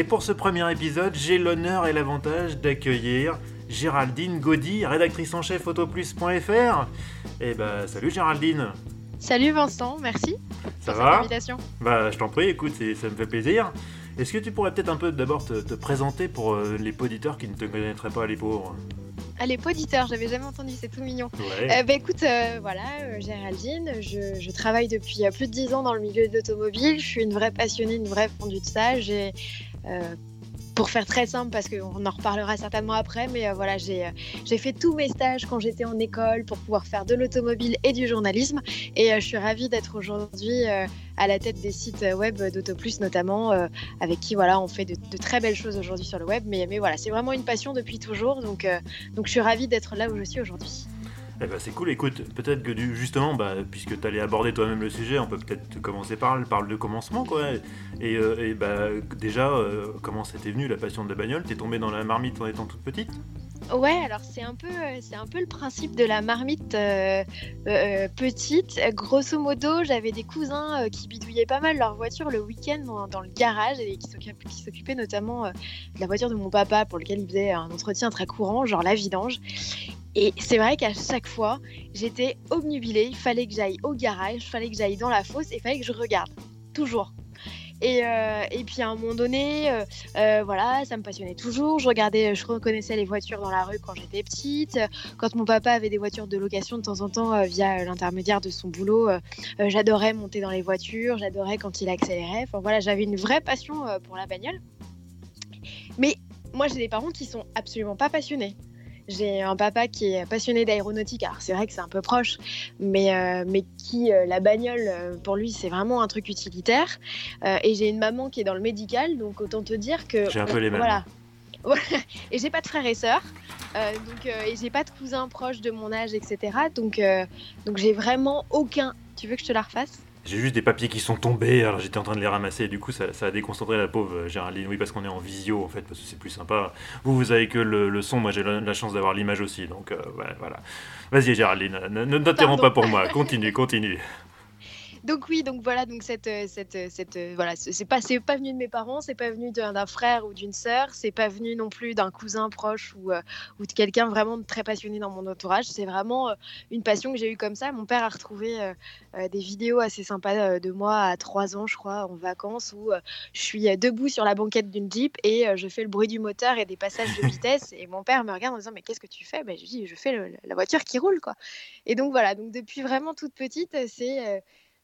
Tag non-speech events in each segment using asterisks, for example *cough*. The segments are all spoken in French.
Et pour ce premier épisode, j'ai l'honneur et l'avantage d'accueillir Géraldine Gaudy, rédactrice en chef autoplus.fr. Eh ben, salut Géraldine. Salut Vincent, merci. Ça va Bah, je t'en prie, écoute, ça me fait plaisir. Est-ce que tu pourrais peut-être un peu d'abord te, présenter pour euh, les auditeurs qui ne te connaîtraient pas, les pauvres ah, les auditeurs, j'avais jamais entendu, c'est tout mignon. Ouais. Euh, bah, écoute, euh, voilà, Géraldine, je, je, travaille depuis plus de 10 ans dans le milieu de l'automobile. Je suis une vraie passionnée, une vraie fondue de. Et euh, pour faire très simple, parce qu'on en reparlera certainement après, mais euh, voilà, euh, j'ai fait tous mes stages quand j'étais en école pour pouvoir faire de l'automobile et du journalisme. Et je suis ravie d'être aujourd'hui à la tête des sites web d'Autoplus notamment, avec qui voilà, on fait de, très belles choses aujourd'hui sur le web. Mais, voilà, c'est vraiment une passion depuis toujours, donc je suis ravie d'être là où je suis aujourd'hui. Eh ben, c'est cool, écoute, peut-être que justement, bah, puisque tu allais aborder toi-même le sujet, on peut peut-être commencer par de commencement, quoi. Et, euh, bah, déjà, euh, comment c'était venu la passion de la bagnole? T'es tombée dans la marmite en étant toute petite? Ouais, alors c'est un peu, euh, un peu le principe de la marmite petite. Grosso modo, j'avais des cousins qui bidouillaient pas mal leur voiture le week-end dans, le garage et qui s'occupaient notamment de la voiture de mon papa pour lequel ils faisaient un entretien très courant, genre la vidange. Et c'est vrai qu'à chaque fois, j'étais obnubilée. Il fallait que j'aille au garage, il fallait que j'aille dans la fosse il fallait que je regarde. Toujours. Et, euh, et, puis à un moment donné, euh, euh, voilà, ça me passionnait toujours. Je regardais, je reconnaissais les voitures dans la rue quand j'étais petite. Quand mon papa avait des voitures de location de temps en temps via l'intermédiaire de son boulot, j'adorais monter dans les voitures, j'adorais quand il accélérait. Enfin voilà, j'avais une vraie passion pour la bagnole. Mais moi, j'ai des parents qui sont absolument pas passionnés. J'ai un papa qui est passionné d'aéronautique, alors c'est vrai que c'est un peu proche, mais, euh, mais qui, euh, la bagnole, euh, pour lui, c'est vraiment un truc utilitaire. et j'ai une maman qui est dans le médical, donc autant te dire que... J'ai un peu les mêmes. Voilà. *laughs* et j'ai pas de frères et sœurs, donc, et j'ai pas de cousins proches de mon âge, etc. Donc, donc j'ai vraiment aucun... Tu veux que je te la refasse? J'ai juste des papiers qui sont tombés, alors j'étais en train de les ramasser, et du coup ça, a déconcentré la pauvre euh, Géraldine. Oui, parce qu'on est en visio en fait, parce que c'est plus sympa. Vous, vous avez que le, son, moi j'ai la, chance d'avoir l'image aussi, donc euh, voilà. Vas-y Géraldine, ne, t'interromps pas pour moi, continue, continue. Donc oui, donc voilà, donc cette, euh, cette, euh, cette euh, voilà, c'est pas, c'est pas venu de mes parents, c'est pas venu d'un frère ou d'une sœur, c'est pas venu non plus d'un cousin proche ou, ou de quelqu'un vraiment très passionné dans mon entourage. C'est vraiment une passion que j'ai eue comme ça. Mon père a retrouvé des vidéos assez sympas de moi à 3 ans, je crois, en vacances, où je suis debout sur la banquette d'une Jeep et je fais le bruit du moteur et des passages de *laughs* vitesse. Et mon père me regarde en disant mais qu'est-ce que tu fais? Ben, Je dis je fais la voiture qui roule quoi. Et donc voilà, donc depuis vraiment toute petite, c'est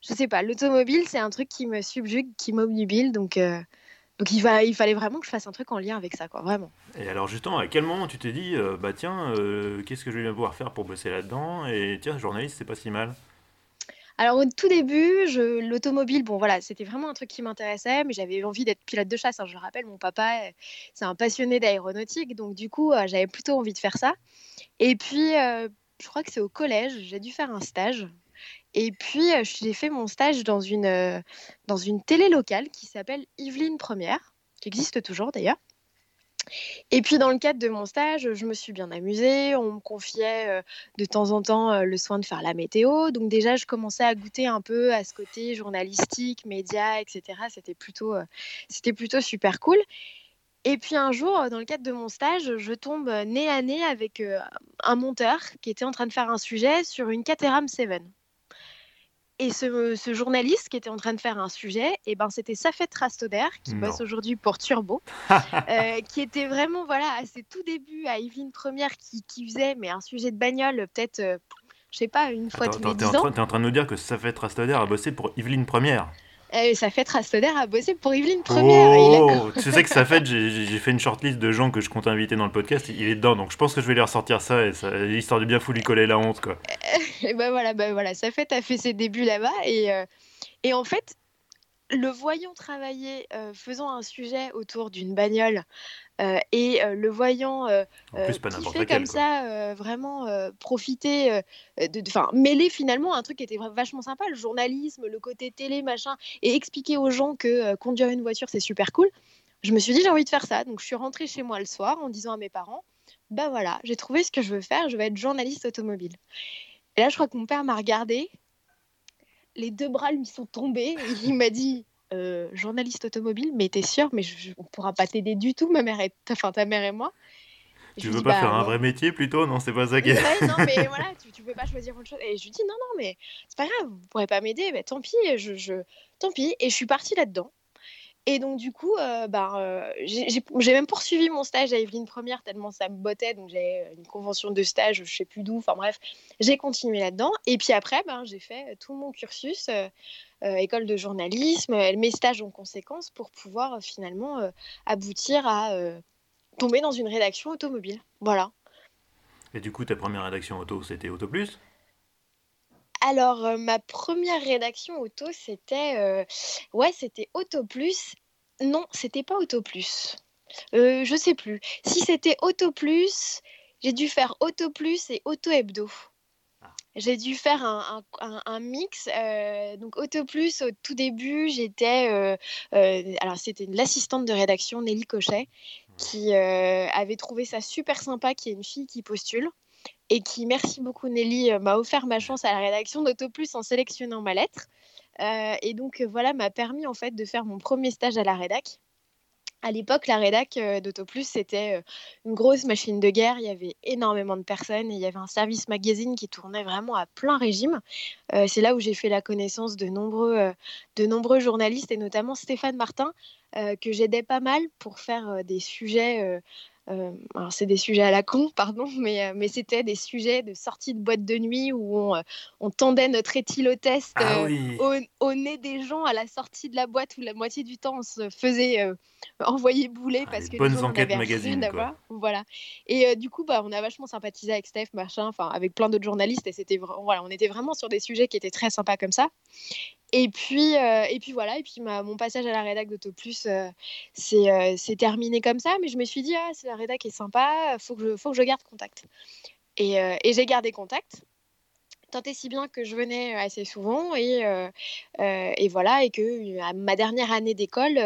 je sais pas, l'automobile, c'est un truc qui me subjugue, qui m'obnubile. Donc, euh, donc il, va, il fallait vraiment que je fasse un truc en lien avec ça, quoi, vraiment. Et alors, justement, à quel moment tu t'es dit, euh, bah tiens, euh, qu'est-ce que je vais pouvoir faire pour bosser là-dedans? Et tiens, journaliste, c'est pas si mal alors au tout début, l'automobile, bon voilà, c'était vraiment un truc qui m'intéressait, mais j'avais envie d'être pilote de chasse. Hein, je le rappelle, mon papa, c'est un passionné d'aéronautique, donc du coup, j'avais plutôt envie de faire ça. Et puis, je crois que c'est au collège, j'ai dû faire un stage. Et puis, euh, j'ai fait mon stage dans une, euh, dans une télé locale qui s'appelle Yveline Première, qui existe toujours d'ailleurs. Et puis dans le cadre de mon stage, je me suis bien amusée. On me confiait euh, de temps en temps le soin de faire la météo. Donc déjà, je commençais à goûter un peu à ce côté journalistique, média, etc. C'était plutôt, c'était plutôt super cool. Et puis un jour, dans le cadre de mon stage, je tombe nez à nez avec un monteur qui était en train de faire un sujet sur une Caterham 7. Et ce, journaliste qui était en train de faire un sujet, et eh ben, c'était Safet Rastoder, qui bosse aujourd'hui pour Turbo, *laughs* euh, qui était vraiment voilà, à ses tout débuts, à Yveline Première, qui, qui faisait mais un sujet de bagnole, peut-être, euh, je sais pas, une fois tous les 10 ans. Tu es en train de nous dire que Safet Rastoder a bossé pour Yveline Première euh, ça fait Rastoder a bossé pour Yveline Première. Oh, *laughs* tu sais que ça fait, j'ai fait une shortlist de gens que je compte inviter dans le podcast, il est dedans, donc je pense que je vais lui ressortir ça, et ça, histoire de bien fou lui coller la honte. Quoi. *laughs* et ben voilà, ben voilà, ça fait a fait ses débuts là-bas, et, euh, et en fait, le voyant travailler, euh, faisant un sujet autour d'une bagnole euh, et euh, le voyant plus, pas comme ça, vraiment profiter, enfin mêler finalement un truc qui était vachement sympa, le journalisme, le côté télé, machin, et expliquer aux gens que conduire une voiture c'est super cool. Je me suis dit j'ai envie de faire ça, donc je suis rentrée chez moi le soir en disant à mes parents, bah voilà, j'ai trouvé ce que je veux faire, je vais être journaliste automobile. Et là je crois que mon père m'a regardé, les deux bras lui sont tombés, et il m'a dit euh, journaliste automobile, mais t'es sûre, mais je, je- on pourra pas t'aider du tout, ma mère et enfin ta mère et moi. Et Tu veux dis, pas bah, faire un vrai métier plutôt? Non, c'est pas ça qui Oui, est. ouais, non, mais *laughs* voilà, tu, tu peux pas choisir autre chose. Et je lui dis non, non, mais c'est pas grave, vous pourrez pas m'aider, mais tant pis, je, je, tant pis. Et je suis partie là-dedans. Et donc, du coup, euh, bah, euh, j'ai même poursuivi mon stage à Evelyne Première tellement ça me bottait. Donc, j'ai une convention de stage, je sais plus d'où. Enfin, bref, j'ai continué là-dedans. Et puis après, ben, j'ai fait tout mon cursus, euh, euh, école de journalisme, euh, mes stages en conséquence pour pouvoir euh, finalement euh, aboutir à euh, tomber dans une rédaction automobile. Voilà. Et du coup, ta première rédaction auto, c'était Auto Plus? Alors, euh, ma première rédaction auto, c'était euh, ouais, c'était Auto Plus. Non, c'était pas Auto Plus. Euh, je sais plus. Si c'était Auto Plus, j'ai dû faire Auto Plus et Auto Hebdo. Ah. J'ai dû faire un, un- un- un mix. euh, donc Auto Plus, au tout début, j'étais... alors c'était l'assistante de rédaction Nelly Cochet qui avait trouvé ça super sympa qu'il y ait une fille qui postule et qui, merci beaucoup Nelly, euh, m'a offert ma chance à la rédaction d'Autoplus en sélectionnant ma lettre. Euh, et donc euh, voilà, m'a permis en fait de faire mon premier stage à la rédac. À l'époque, la rédac d'Autoplus, c'était une grosse machine de guerre. Il y avait énormément de personnes et il y avait un service magazine qui tournait vraiment à plein régime. C'est là où j'ai fait la connaissance de nombreux, de nombreux journalistes et notamment Stéphane Martin, que j'aidais pas mal pour faire des sujets. Euh, alors, c'est des sujets à la con, *laughs* pardon, mais, euh, mais c'était des sujets de sortie de boîte de nuit où on, euh, on tendait notre éthylotest Ah oui au, au nez des gens à la sortie de la boîte où la moitié du temps on se faisait euh, envoyer bouler Ah, parce que bonnes les gens n'en enquêtes avaient magazines, rien à quoi. voir. Voilà. Et euh, du coup, bah, on a vachement sympathisé avec Steph, machin, enfin avec plein d'autres journalistes et c'était voilà, on était vraiment sur des sujets qui étaient très sympas comme ça. Et puis, euh, et puis voilà, et puis mon passage à la rédac d'Autoplus, euh, c'est euh, c'est terminé comme ça, mais je me suis dit, ah, la rédac est sympa, faut que je, faut que je garde contact. Et, euh, et j'ai gardé contact, tant et si bien que je venais assez souvent, et, et voilà, et que à ma dernière année d'école,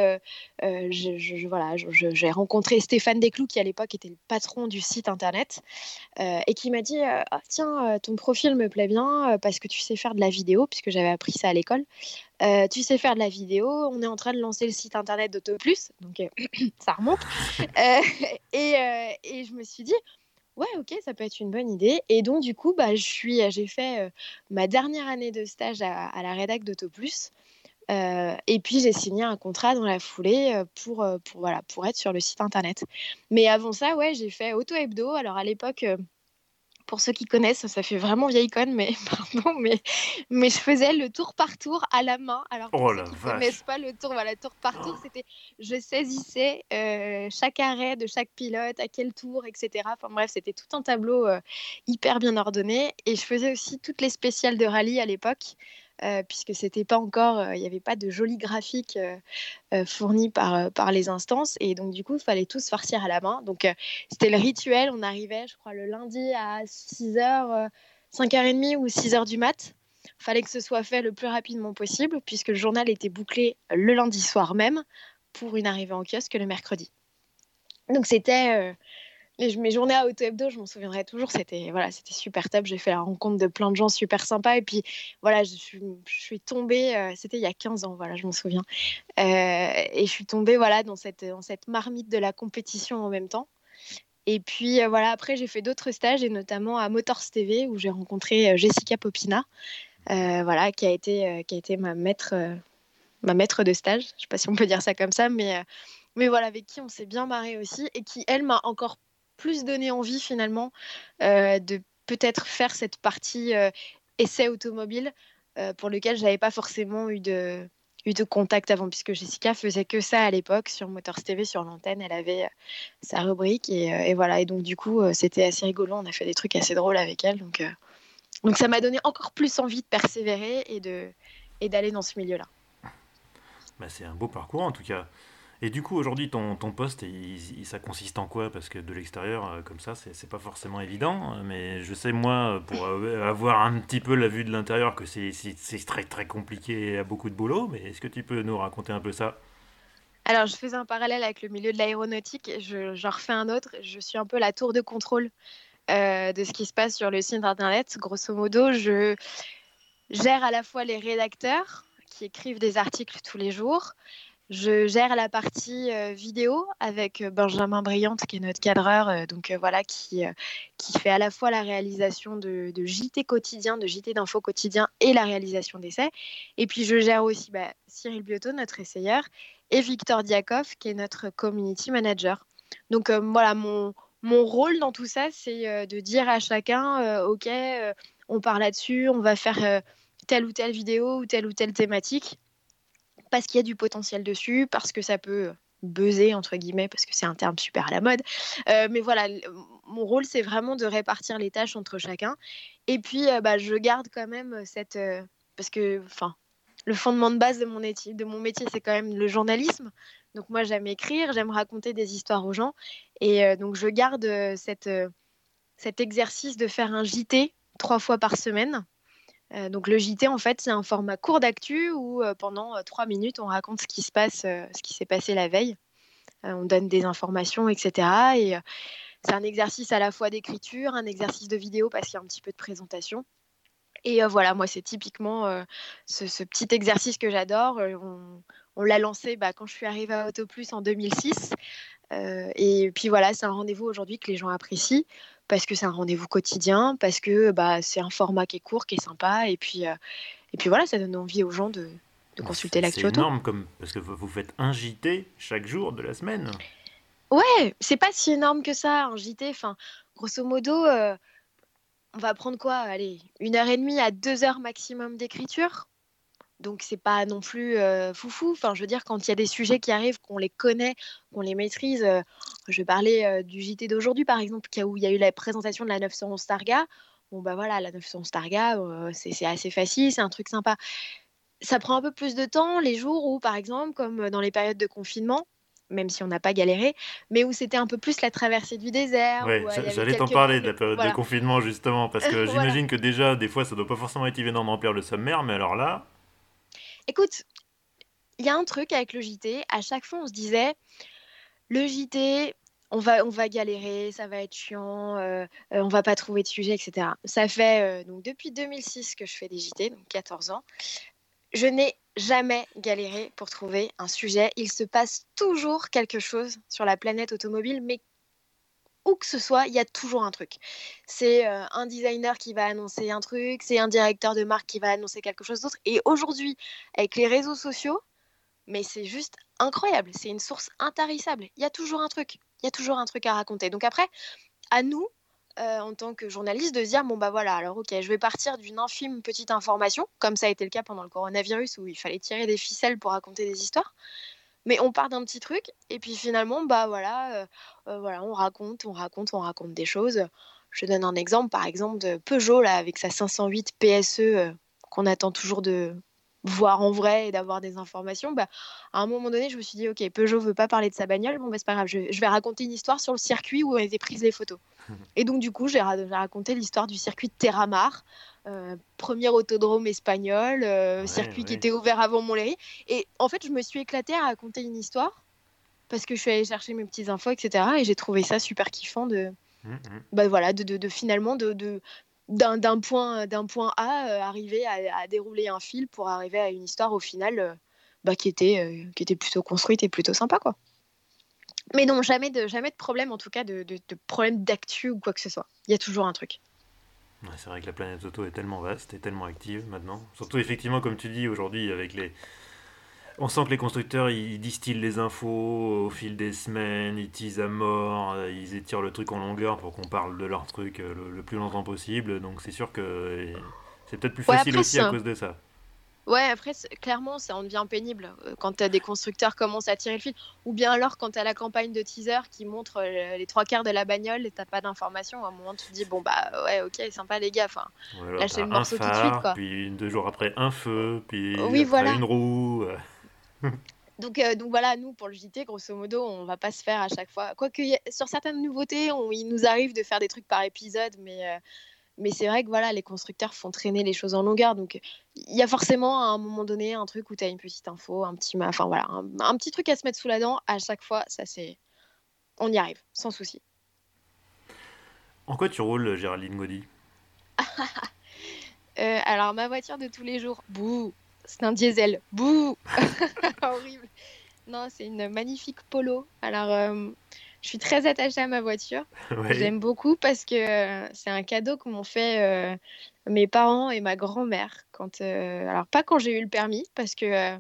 je, voilà, j'ai rencontré Stéphane Desclous, qui à l'époque était le patron du site internet, et qui m'a dit Ah, Tiens, ton profil me plaît bien parce que tu sais faire de la vidéo, puisque j'avais appris ça à l'école. Euh, tu sais faire de la vidéo, on est en train de lancer le site internet d'AutoPlus, donc euh, *clears throat* ça remonte. *laughs* Euh, et, et je me suis dit Ouais, ok, ça peut être une bonne idée. Et donc, du coup, bah, suis, j'ai fait euh, ma dernière année de stage à, la rédac d'AutoPlus. Euh, et puis j'ai signé un contrat dans la foulée euh, pour, euh, pour, voilà, pour être sur le site internet. Mais avant ça, ouais, j'ai fait Auto Hebdo. Alors à l'époque, euh, pour ceux qui connaissent, ça fait vraiment vieille conne, mais *laughs* pardon, mais, mais je faisais le tour par tour à la main. Alors pour Oh ceux qui vache. connaissent pas le tour, voilà, tour par tour, c'était je saisissais euh, chaque arrêt de chaque pilote, à quel tour, etc. Enfin bref, c'était tout un tableau euh, hyper bien ordonné. Et je faisais aussi toutes les spéciales de rallye à l'époque. Euh, puisque c'était pas encore, euh, il n'y avait pas de jolis graphiques euh, fournis par, par les instances, et donc du coup, il fallait tous farcir à la main. Donc c'était le rituel, on arrivait, je crois, le lundi à 6h, 5h30 ou 6h du mat. Fallait que ce soit fait le plus rapidement possible, puisque le journal était bouclé le lundi soir même pour une arrivée en kiosque le mercredi. Donc c'était mes journées à Auto Hebdo, je m'en souviendrai toujours. C'était voilà, c'était super top. J'ai fait la rencontre de plein de gens super sympas. Et puis voilà, je suis, tombée. euh, c'était il y a 15 ans, voilà, je m'en souviens. Euh, et je suis tombée voilà dans cette dans cette marmite de la compétition en même temps. Et puis euh, voilà, après j'ai fait d'autres stages et notamment à Motors TV où j'ai rencontré Jessica Popina, voilà, qui a été qui a été ma maître ma maître de stage. Je sais pas si on peut dire ça comme ça, mais mais voilà, avec qui on s'est bien marré aussi et qui elle m'a encore plus donné envie finalement euh, de peut-être faire cette partie euh, essai automobile euh, pour lequel j'avais pas forcément eu de eu de contact avant puisque Jessica faisait que ça à l'époque sur Motors TV sur l'antenne. Elle avait sa rubrique et, voilà. Et donc du coup c'était assez rigolo. On a fait des trucs assez drôles avec elle. Donc donc ça m'a donné encore plus envie de persévérer et de et d'aller dans ce milieu là Bah, c'est un beau parcours en tout cas. Et du coup, aujourd'hui, ton, ton poste, ça consiste en quoi? Parce que de l'extérieur, euh, comme ça, c'est pas forcément évident. Mais je sais, moi, pour avoir un petit peu la vue de l'intérieur, que c'est très très compliqué et a beaucoup de boulot. Mais est-ce que tu peux nous raconter un peu ça? Alors, je faisais un parallèle avec le milieu de l'aéronautique. J'en refais un autre. Je suis un peu la tour de contrôle euh, de ce qui se passe sur le site internet. Grosso modo, je gère à la fois les rédacteurs qui écrivent des articles tous les jours. Je gère la partie euh, vidéo avec euh, Benjamin Briante, qui est notre cadreur, donc voilà, qui, qui fait à la fois la réalisation de, JT quotidien, de JT d'info quotidien et la réalisation d'essais. Et puis je gère aussi bah, Cyril Biotto, notre essayeur, et Victor Diakov, qui est notre community manager. Donc voilà, mon, mon rôle dans tout ça, c'est euh, de dire à chacun, euh, OK, euh, on part là-dessus, on va faire telle ou telle vidéo ou telle ou telle thématique, parce qu'il y a du potentiel dessus, parce que ça peut buzzer, entre guillemets, parce que c'est un terme super à la mode. mais voilà, mon rôle, c'est vraiment de répartir les tâches entre chacun. Et puis, bah, je garde quand même cette... parce que, enfin, le fondement de base de mon, de mon métier, c'est quand même le journalisme. Donc moi, j'aime écrire, j'aime raconter des histoires aux gens. Et euh, donc je garde euh, euh, cet exercice de faire un JT trois fois par semaine. Donc le JT, en fait, c'est un format court d'actu où pendant trois minutes, on raconte ce qui se passe, ce qui s'est passé la veille. on donne des informations, etc. Et c'est un exercice à la fois d'écriture, un exercice de vidéo parce qu'il y a un petit peu de présentation. Et voilà, moi, c'est typiquement ce, petit exercice que j'adore. On, on l'a lancé bah, quand je suis arrivée à AutoPlus en 2006. Euh, et puis voilà, c'est un rendez-vous aujourd'hui que les gens apprécient parce que c'est un rendez-vous quotidien, parce que bah, c'est un format qui est court, qui est sympa. Et puis, euh, et puis voilà, ça donne envie aux gens de, consulter l'actu C'est énorme comme, parce que vous faites un JT chaque jour de la semaine. Ouais, c'est pas si énorme que ça, un JT. Enfin, grosso modo, euh, on va prendre quoi Allez, une heure et demie à deux heures maximum d'écriture. Donc c'est pas non plus euh, foufou. Enfin, je veux dire, quand il y a des sujets qui arrivent, qu'on les connaît, qu'on les maîtrise. Euh, je parler euh, du JT d'aujourd'hui, par exemple, où il y a eu la présentation de la 911 Targa. Bon bah voilà, la 911 Targa, c'est assez facile, c'est un truc sympa. Ça prend un peu plus de temps les jours où, par exemple, comme dans les périodes de confinement, même si on n'a pas galéré, mais où c'était un peu plus la traversée du désert. Oui, j'allais t'en parler de la période de confinement justement, parce que *laughs* j'imagine que déjà, des fois, ça doit pas forcément être évident de remplir le sommaire, mais alors là, Écoute, il y a un truc avec le JT. À chaque fois, on se disait, le JT, on va, on va galérer, ça va être chiant, euh, euh, on va pas trouver de sujet, etc. Ça fait euh, donc depuis 2006 que je fais des JT, donc 14 ans. Je n'ai jamais galéré pour trouver un sujet. Il se passe toujours quelque chose sur la planète automobile, mais que ce soit, il y a toujours un truc. C'est euh, un designer qui va annoncer un truc, c'est un directeur de marque qui va annoncer quelque chose d'autre. Et aujourd'hui, avec les réseaux sociaux, mais c'est juste incroyable. C'est une source intarissable. Il y a toujours un truc. Il y a toujours un truc à raconter. Donc après, à nous, euh, en tant que journaliste, de se dire bon bah voilà, alors ok, je vais partir d'une infime petite information, comme ça a été le cas pendant le coronavirus où il fallait tirer des ficelles pour raconter des histoires. Mais on part d'un petit truc et puis finalement, bah voilà, euh, euh, voilà, on raconte, on raconte, on raconte des choses. Je donne un exemple, par exemple, de Peugeot là, avec sa 508 PSE euh, qu'on attend toujours de voir en vrai et d'avoir des informations. Bah, à un moment donné, je me suis dit, ok, Peugeot veut pas parler de sa bagnole, bon, bah, c'est pas grave, je, vais raconter une histoire sur le circuit où ont été prises les photos. *laughs* et donc, du coup, j'ai raconté l'histoire du circuit de Terramar, euh, premier autodrome espagnol, euh, circuit qui était ouvert avant Montlhéry. Et en fait, je me suis éclatée à raconter une histoire parce que je suis allée chercher mes petites infos, etc. Et j'ai trouvé ça super kiffant de, mmh, mmh. Bah, voilà, de, de, finalement de, d'un point, point A euh, arriver à, dérouler un fil pour arriver à une histoire au final bah, qui, était, qui était plutôt construite et plutôt sympa. quoi. Mais non, jamais de, jamais de problème, en tout cas de, de, de problème d'actu ou quoi que ce soit. Il y a toujours un truc c'est vrai que la planète auto est tellement vaste et tellement active maintenant. Surtout effectivement, comme tu dis, aujourd'hui, avec les... On sent que les constructeurs, ils distillent les infos au fil des semaines, ils teasent à mort, ils étirent le truc en longueur pour qu'on parle de leur truc euh, le, plus longtemps possible. Donc c'est sûr que c'est peut-être plus facile aussi à cause de ça. Ouais, après, clairement, ça en devient pénible euh, quand des constructeurs commencent à tirer le fil. Ou bien alors quand tu as la campagne de teaser qui montre euh, les trois quarts de la bagnole et tu pas d'informations, à un moment tu te dis, bon, bah ouais, ok, sympa les gars, enfin, lâchez le morceau tout de suite. Quoi. Puis deux jours après, un feu, puis oui, voilà. une roue. Donc, euh, donc voilà, nous, pour le JT, grosso modo, on va pas se faire à chaque fois. Quoique sur certaines nouveautés, on, il nous arrive de faire des trucs par épisode, mais, euh, mais c'est vrai que voilà, les constructeurs font traîner les choses en longueur. Donc il y a forcément à un moment donné un truc où tu as une petite info, un petit, enfin, voilà, un, petit truc à se mettre sous la dent. À chaque fois, ça c'est. On y arrive, sans souci. En quoi tu roules, Géraldine Gaudy *laughs* euh, Alors, ma voiture de tous les jours, bouh, c'est un diesel. Bouh *laughs* Horrible. Non, c'est une magnifique Polo. Alors, euh, je suis très attachée à ma voiture. *laughs* J'aime beaucoup parce que euh, c'est un cadeau que m'ont fait euh, mes parents et ma grand-mère. Quand, alors, pas quand j'ai eu le permis, parce que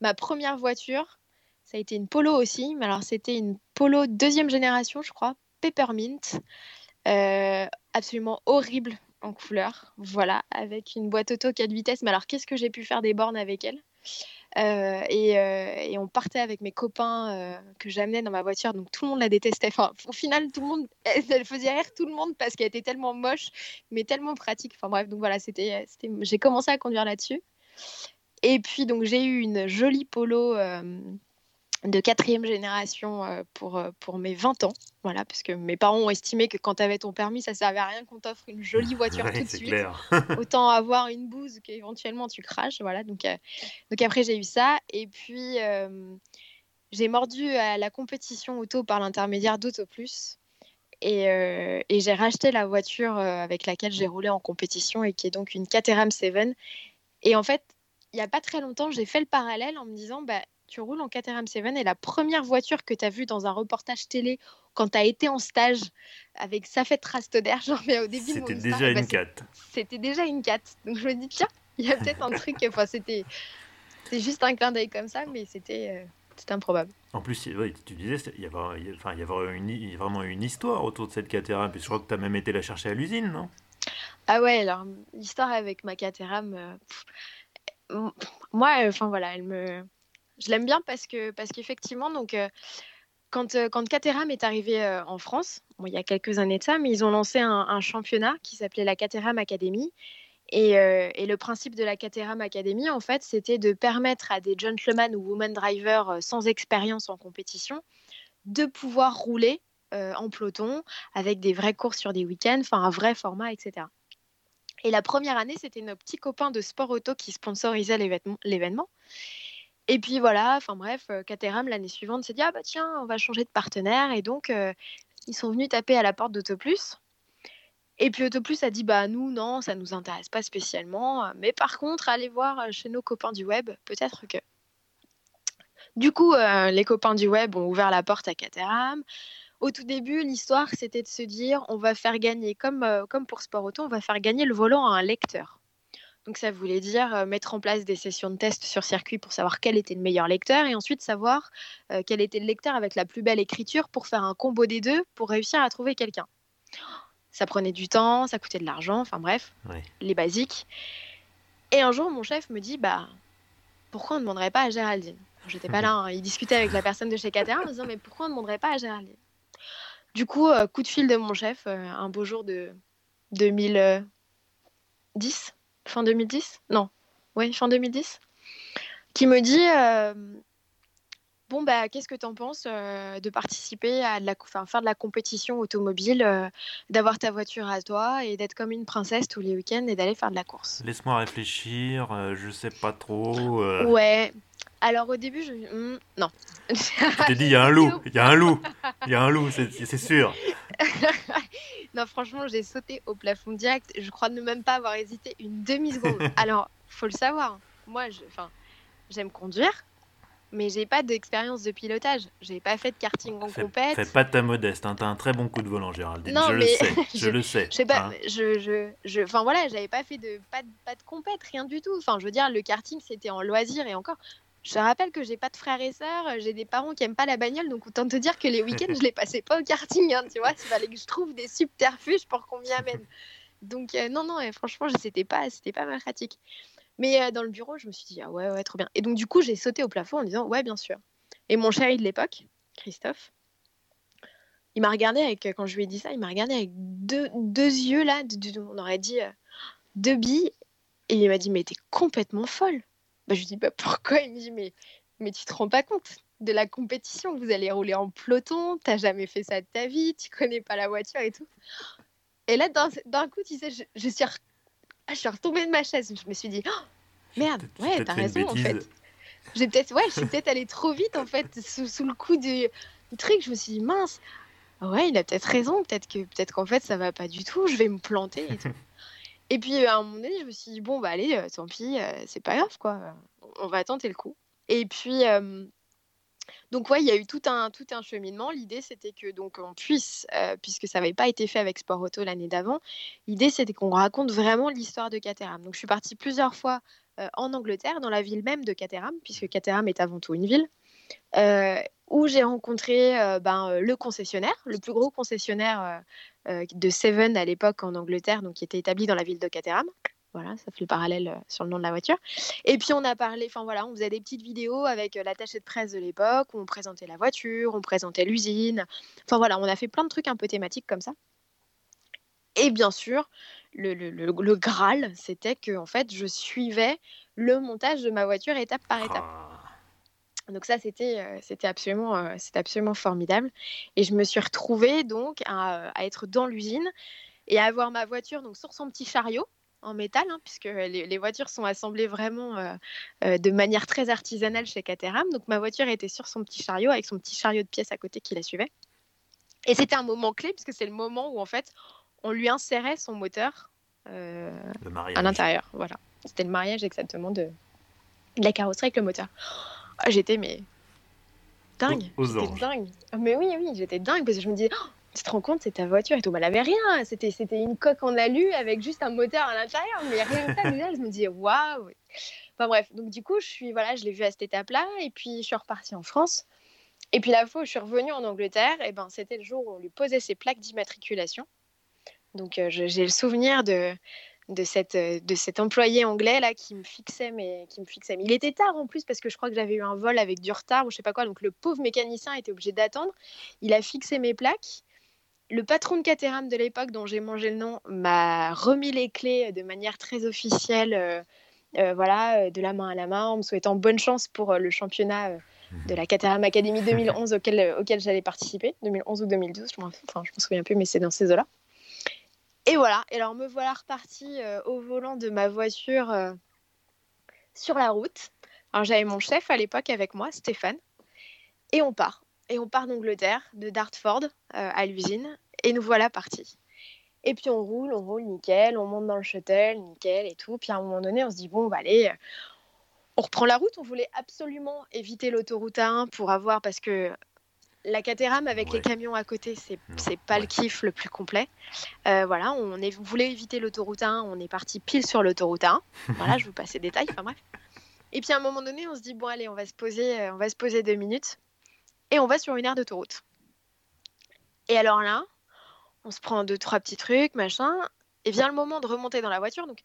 ma première voiture, ça a été une Polo aussi. Mais alors, c'était une Polo deuxième génération, je crois, Peppermint. absolument horrible en couleur, voilà, avec une boîte auto 4 vitesses. Mais alors, qu'est-ce que j'ai pu faire des bornes avec elle? Euh, euh, et, on partait avec mes copains euh, que j'amenais dans ma voiture, donc tout le monde la détestait. Enfin, au final, tout le monde, elle, faisait rire tout le monde parce qu'elle était tellement moche, mais tellement pratique. Enfin bref, donc voilà, c'était, j'ai commencé à conduire là-dessus. Et puis donc j'ai eu une jolie polo de quatrième génération euh, pour, euh, pour mes 20 ans. Voilà, parce que mes parents ont estimé que quand tu avais ton permis, ça servait à rien qu'on t'offre une jolie voiture tout de suite. *laughs* *laughs* Autant avoir une bouse qu'éventuellement tu craches. Voilà, donc, euh, donc après j'ai eu ça. Et puis j'ai mordu à la compétition auto par l'intermédiaire d'Auto Plus. Et, et j'ai racheté la voiture avec laquelle j'ai roulé en compétition et qui est donc une Caterham 7. Et en fait, il n'y a pas très longtemps, j'ai fait le parallèle en me disant, bah, tu roules en Caterham 7 et la première voiture que tu as vue dans un reportage télé quand tu as été en stage avec Safet Rastoder, genre *laughs* mais au début C'était déjà une 4. C'était déjà une 4. Donc je me dis tiens, il y a peut-être un truc enfin c'était c'est juste un clin d'œil comme ça mais c'était euh, improbable. En plus, tu disais, il y, avait, il, enfin, il y avait une, vraiment une histoire autour de cette Caterham. Puis je crois que tu as même été la chercher à l'usine, non? Ah ouais, alors l'histoire avec ma Caterham, euh, moi, enfin voilà, elle me, je l'aime bien parce que parce qu'effectivement, donc euh, quand, euh, quand Caterham est arrivé euh, en France, bon, il y a quelques années de ça, mais ils ont lancé un, championnat qui s'appelait la Caterham Academy. Et, le principe de la Caterham Academy, en fait, c'était de permettre à des gentlemen ou women drivers sans expérience en compétition de pouvoir rouler en peloton avec des vraies courses sur des week-ends, enfin un vrai format, etc. Et la première année, c'était nos petits copains de Sport Auto qui sponsorisaient l'événement. Et puis voilà, enfin bref, euh, Caterham l'année suivante s'est dit ah bah tiens, on va changer de partenaire et donc euh, ils sont venus taper à la porte d'Autoplus. Et puis Autoplus a dit bah nous non, ça nous intéresse pas spécialement, mais par contre allez voir euh, chez nos copains du web, peut-être que. Du coup, les copains du web ont ouvert la porte à Caterham. Au tout début, l'histoire c'était de se dire on va faire gagner comme comme pour Sport Auto, on va faire gagner le volant à un lecteur. Donc ça voulait dire euh, mettre en place des sessions de test sur circuit pour savoir quel était le meilleur lecteur et ensuite savoir euh, quel était le lecteur avec la plus belle écriture pour faire un combo des deux pour réussir à trouver quelqu'un. Ça prenait du temps, ça coûtait de l'argent, enfin bref, les basiques. Et un jour, mon chef me dit bah pourquoi on ne demanderait pas à Géraldine? J'étais pas là, hein. il discutait avec la personne de chez Caterham en disant mais pourquoi on ne demanderait pas à Géraldine? Du coup, euh, coup de fil de mon chef, un beau jour de 2010 fin 2010 Non, oui, fin 2010, qui me dit euh, Bon, bah, qu'est-ce que tu en penses euh, de participer à la, faire de la compétition automobile, euh, d'avoir ta voiture à toi et d'être comme une princesse tous les week-ends et d'aller faire de la course? Laisse-moi réfléchir, je sais pas trop. Ouais. Alors au début, je. Hmm, non. je t'ai dit, il y a un loup, il y a un loup, il y a un loup, c'est sûr. *laughs* Non, franchement, j'ai sauté au plafond direct. Je crois ne même pas avoir hésité une demi-seconde. *laughs* Alors, faut le savoir. Moi, j'aime conduire, mais j'ai pas d'expérience de pilotage. J'ai pas fait de karting en compète. Fais pas ta modeste, hein. t'as un très bon coup de volant, Géraldine. Non, je le sais, *laughs* je, le sais. Je sais pas, hein. je, je, je, enfin voilà, j'avais pas fait de pas, de pas de compète, rien du tout. Enfin, je veux dire, le karting c'était en loisir et encore, je rappelle que j'ai pas de frères et sœurs, euh, j'ai des parents qui aiment pas la bagnole, donc autant te dire que les week-ends, *laughs* je les passais pas au karting, hein, tu vois. Il fallait que je trouve des subterfuges pour qu'on m'y amène. Donc euh, non, non, franchement, c'était pas, c'était pas ma pratique. Mais euh, dans le bureau, je me suis dit, ah ouais, ouais, trop bien. Et donc du coup, j'ai sauté au plafond en disant, ouais, bien sûr. Et mon chéri de l'époque, Christophe, il m'a regardé avec, quand je lui ai dit ça, il m'a regardé avec deux, deux yeux là, on aurait dit deux billes, et il m'a dit, mais t'es complètement folle. Bah, je lui dis bah, pourquoi Il me dit mais, mais tu te rends pas compte de la compétition. Vous allez rouler en peloton, t'as jamais fait ça de ta vie, tu connais pas la voiture et tout. Et là, d'un coup, tu sais, je, je suis, ah, je suis retombée de ma chaise. Je me suis dit, oh, merde, ouais, t'as raison en fait. J'ai peut-être, ouais, je suis peut-être allée trop vite en fait, sous, le coup du, truc. Je me suis dit, mince, ouais, il a peut-être raison, peut-être que, peut-être qu'en fait, ça va pas du tout. Je vais me planter et tout. *laughs* Et puis à un moment donné, je me suis dit, bon, bah allez, euh, tant pis, euh, c'est pas grave, quoi. On va tenter le coup. Et puis, euh, donc ouais, il y a eu tout un, tout un cheminement. L'idée, c'était que donc on puisse, puisque ça n'avait pas été fait avec Sport Auto l'année d'avant, l'idée, c'était qu'on raconte vraiment l'histoire de Caterham. Donc je suis partie plusieurs fois en Angleterre, dans la ville même de Caterham, puisque Caterham est avant tout une ville, où j'ai rencontré ben, le concessionnaire, le plus gros concessionnaire de Seven à l'époque en Angleterre, donc qui était établi dans la ville de Caterham. Voilà, ça fait le parallèle sur le nom de la voiture. Et puis on a parlé, enfin voilà, on faisait des petites vidéos avec l'attaché de presse de l'époque, où on présentait la voiture, on présentait l'usine. Enfin voilà, on a fait plein de trucs un peu thématiques comme ça. Et bien sûr, le, le, Graal, c'était que en fait, je suivais le montage de ma voiture étape par étape. Donc ça, c'était c'était absolument, absolument formidable. Et je me suis retrouvée donc à, à être dans l'usine et à avoir ma voiture donc sur son petit chariot en métal, hein, puisque les, les, voitures sont assemblées vraiment de manière très artisanale chez Caterham. Donc ma voiture était sur son petit chariot avec son petit chariot de pièces à côté qui la suivait. Et c'était un moment clé puisque c'est le moment où en fait on lui insérait son moteur euh, à l'intérieur. Voilà. C'était le mariage exactement de, la carrosserie avec le moteur. Ah, j'étais mais dingue. J'étais dingue. Ah, mais oui, oui, j'étais dingue parce que je me disais, oh, tu te rends compte, c'est ta voiture et tout. Elle avait rien. C'était, c'était une coque en alu avec juste un moteur à l'intérieur. Mais rien que ça, déjà, je me disais, waouh. Enfin bref, donc du coup, je suis, voilà, je l'ai vu à cette étape-là. Et puis, je suis repartie en France. Et puis, la fois où je suis revenue en Angleterre, et ben, c'était le jour où on lui posait ses plaques d'immatriculation. Donc euh, j'ai le souvenir de, de, cette, euh, de cet employé anglais là qui me fixait mais qui me fixait. il était tard en plus parce que je crois que j'avais eu un vol avec du retard ou je sais pas quoi. Donc le pauvre mécanicien était obligé d'attendre. Il a fixé mes plaques. Le patron de Caterham de l'époque, dont j'ai mangé le nom, m'a remis les clés de manière très officielle, euh, voilà, de la main à la main, en me souhaitant bonne chance pour le championnat de la Caterham Academy *laughs* 2011 auquel, auquel j'allais participer, 2011 ou 2012, je ne enfin, je me souviens plus, mais c'est dans ces eaux-là. Et voilà, et alors me voilà repartie euh, au volant de ma voiture euh, sur la route. Alors j'avais mon chef à l'époque avec moi, Stéphane, et on part. Et on part d'Angleterre, de Dartford euh, à l'usine, et nous voilà partis. Et puis on roule, on roule nickel, on monte dans le shuttle, nickel et tout. Puis à un moment donné, on se dit bon, bah allez, on reprend la route. On voulait absolument éviter l'autoroute A1 pour avoir, parce que la Caterham avec les camions à côté, c'est n'est pas le kiff le plus complet. Euh, voilà, on, est, voulait éviter l'autoroute 1, on est parti pile sur l'autoroute 1. *laughs* voilà, je vous passe les détails, enfin bref. Et puis à un moment donné, on se dit bon allez, on va se poser, euh, on va se poser deux minutes et on va sur une aire d'autoroute. Et alors là, on se prend deux trois petits trucs, machin, et vient le moment de remonter dans la voiture. Donc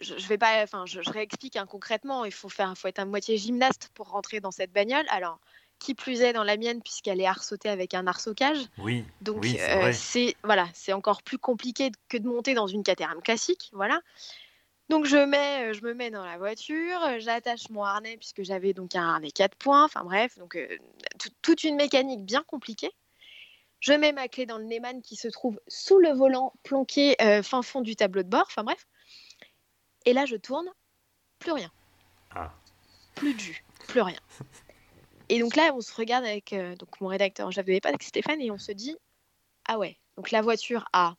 je, vais pas, enfin je, réexplique hein, concrètement, il faut faire, faut être à moitié gymnaste pour rentrer dans cette bagnole. Alors qui plus est dans la mienne puisqu'elle est arceautée avec un arceaucage. Oui. Donc euh, c'est voilà, c'est encore plus compliqué que de monter dans une Caterham classique, voilà. Donc je mets, euh, je me mets dans la voiture, j'attache mon harnais puisque j'avais donc un harnais 4 points, enfin bref, donc euh, toute une mécanique bien compliquée. Je mets ma clé dans le Neyman qui se trouve sous le volant, planqué fin fond du tableau de bord, enfin bref. Et là je tourne, plus rien. Ah. Plus de jus, plus rien. *laughs* Et donc là, on se regarde avec euh, donc mon rédacteur en chef de l'époque, Stéphane, et on se dit ah ouais, donc la voiture a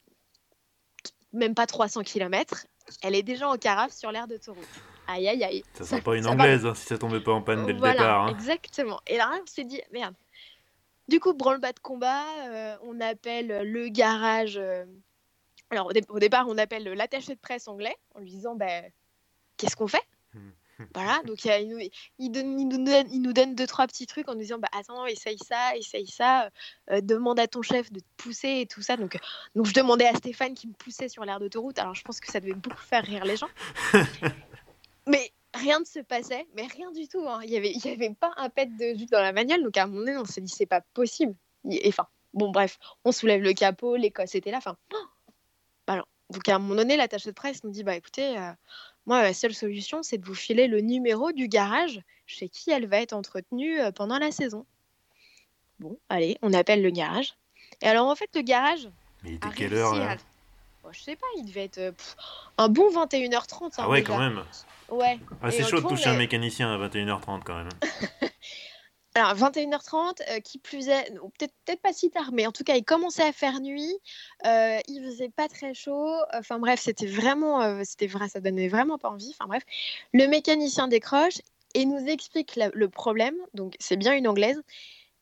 même pas 300 km, elle est déjà en carafe sur l'aire d'autoroute. Aïe aïe aïe. Ça serait pas une anglaise hein, si ça tombait pas en panne dès le départ. Hein. Exactement. Et là, on s'est dit merde. Du coup, branle-bas de combat, euh, on appelle le garage. Euh, alors au, départ, on appelle l'attaché de presse anglais en lui disant ben, qu'est-ce qu'on fait? Voilà, donc il, nous, il, donne, il, nous donne, il, nous donne, deux, trois petits trucs en nous disant bah, Attends, essaye ça, essaye ça, euh, demande à ton chef de te pousser et tout ça. Donc, donc je demandais à Stéphane qui me poussait sur l'air d'autoroute. Alors je pense que ça devait beaucoup faire rire les gens. *laughs* mais rien ne se passait, mais rien du tout. Hein. Il n'y avait, il y avait pas un pet de jus dans la manuelle. Donc à un moment donné, on s'est dit C'est pas possible. Et, enfin, bon, bref, on soulève le capot, l'écosse était là. Enfin, *gasps* oh, donc à un moment donné, l'attaché de presse nous dit bah écoutez, euh, Moi, la seule solution, c'est de vous filer le numéro du garage chez qui elle va être entretenue euh, pendant la saison. Bon, allez, on appelle le garage. Et alors, en fait, le garage. Mais il était quelle heure là? oh, Je sais pas, il devait être euh, un bon 21h30. Hein, ah ouais, quand même. Ouais. Ah, c'est chaud de toucher un mécanicien à 21h30 quand même. *laughs* Alors, 21h30, euh, qui plus est, peut-être peut pas si tard, mais en tout cas, il commençait à faire nuit. Euh, il faisait pas très chaud. Enfin bref, c'était vraiment, euh, c'était vrai, ça donnait vraiment pas envie. Enfin bref, le mécanicien décroche et nous explique le problème. Donc, c'est bien une anglaise.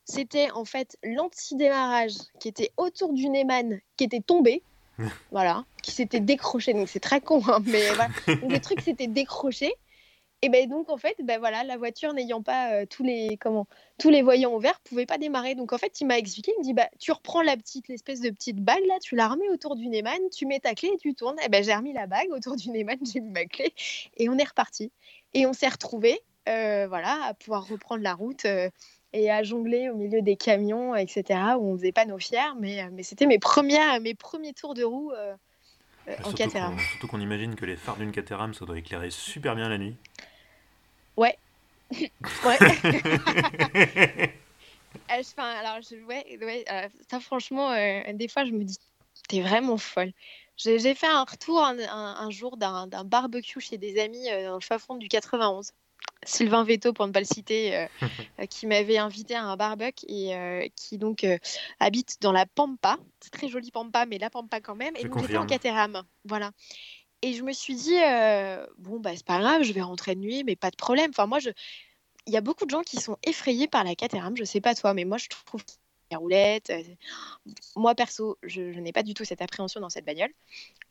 C'était en fait l'anti-démarrage qui était autour du Neyman qui était tombé. *laughs* voilà, qui s'était décroché. Donc, c'est très con, hein, mais voilà. le truc s'était décroché. Et ben donc en fait, ben voilà, la voiture n'ayant pas euh, tous les comment tous les voyants ouverts, pouvait pas démarrer. Donc en fait, il m'a expliqué, il me dit bah tu reprends la petite l'espèce de petite bague là, tu la remets autour du Neyman, tu mets ta clé et tu tournes. Et ben j'ai remis la bague autour du Neyman, j'ai mis ma clé et on est reparti. Et on s'est retrouvé euh, voilà à pouvoir reprendre la route. Euh, et à jongler au milieu des camions, etc., où on faisait pas nos fiers, mais, mais c'était mes, premières, mes premiers tours de roue en Caterham. Surtout qu'on imagine que les phares d'une Caterham, ça doit éclairer super bien la nuit. Ouais. *laughs* ouais. *laughs* enfin, alors, je, ouais, ouais euh, ça, franchement, euh, des fois, je me dis, t'es vraiment folle. J'ai fait un retour un, jour d'un barbecue chez des amis euh, dans le fond du 91. Sylvain Veto, pour ne pas le citer, *laughs* qui m'avait invité à un barbecue et qui donc habite dans la Pampa. C'est très joli Pampa, mais la Pampa quand même. Et donc j'étais en Caterham. Voilà. Et je me suis dit, bon, bah, c'est pas grave, je vais rentrer de nuit, mais pas de problème. Enfin, moi, il y a beaucoup de gens qui sont effrayés par la Caterham. Je sais pas toi, mais moi, je trouve la roulette. Moi, perso, je, n'ai pas du tout cette appréhension dans cette bagnole.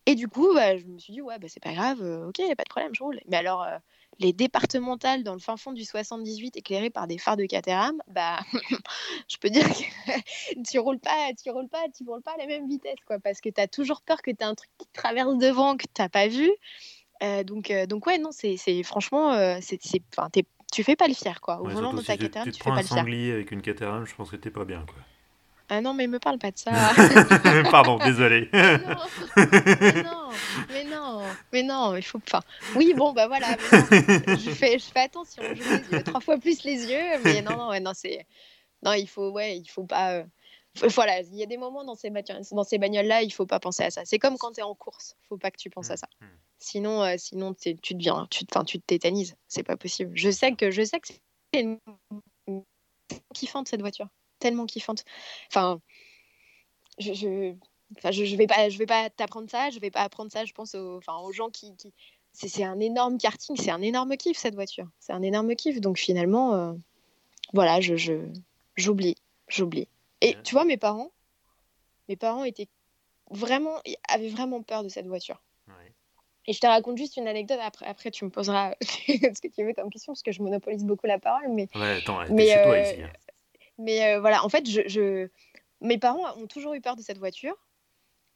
Et du coup, bah, je me suis dit, ouais, bah, c'est pas grave, ok, pas de problème, je roule. Mais alors, les départementales dans le fin fond du 78 éclairées par des phares de Caterham, bah, *laughs* je peux dire que *laughs* tu roules pas, tu roules pas, tu roules pas à la même vitesse, quoi, parce que tu as toujours peur que tu as un truc qui traverse devant que tu pas vu. Euh, donc, euh, donc ouais, non, c'est franchement, euh, c'est, tu fais pas le fier, quoi. Au volant de ta Caterham, tu, tu, fais pas le fier. un sanglier avec une Caterham, je pense que t'es pas bien, quoi. Ah non, mais me parle pas de ça. *laughs* Pardon, désolé. *laughs* mais non, mais non, mais non, il faut pas. Oui, bon, bah voilà. je, fais, je fais attention, je les yeux, trois fois plus les yeux, mais non, non, ouais, non, c'est. Non, il faut, ouais, il faut pas. Euh, voilà, il y a des moments dans ces, dans ces bagnoles-là, il faut pas penser à ça. C'est comme quand tu es en course, faut pas que tu penses à ça. Mm, mm. Sinon, euh, sinon tu deviens, tu, tu te tétanises. C'est pas possible. Je sais que, je sais que c'est une kiffante cette voiture tellement kiffante. Enfin, je, je, enfin, je, vais pas, je vais pas t'apprendre ça. Je vais pas apprendre ça. Je pense aux, enfin, aux gens qui, qui... c'est un énorme karting. C'est un énorme kiff cette voiture. C'est un énorme kiff. Donc finalement, euh, voilà, je, j'oublie, j'oublie. Et tu vois, mes parents, mes parents étaient vraiment, avaient vraiment peur de cette voiture. Et je te raconte juste une anecdote. Après, après tu me poseras *laughs* ce que tu veux comme question parce que je monopolise beaucoup la parole. Mais, ouais, attends, mais, chez toi euh, ici. Mais euh, voilà, en fait, mes parents ont toujours eu peur de cette voiture.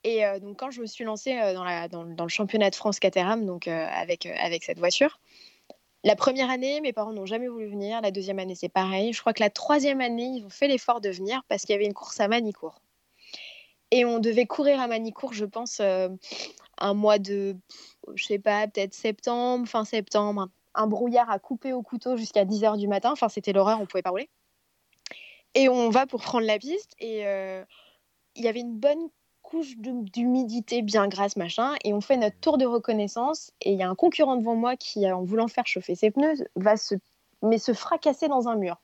Et euh, donc, quand je me suis lancée euh, dans, le championnat de France Caterham, donc avec, avec cette voiture, la première année, mes parents n'ont jamais voulu venir. La deuxième année, c'est pareil. Je crois que la troisième année, ils ont fait l'effort de venir parce qu'il y avait une course à Manicourt. Et on devait courir à Manicourt, je pense, un mois de, je sais pas, peut-être septembre, fin septembre, un, brouillard à couper au couteau jusqu'à 10h du matin. Enfin, c'était l'horreur, on pouvait pas rouler. Et on va pour prendre la piste et euh, il y avait une bonne couche d'humidité bien grasse, machin. Et on fait notre tour de reconnaissance et il y a un concurrent devant moi qui, en voulant faire chauffer ses pneus, va se, mais se fracasser dans un mur.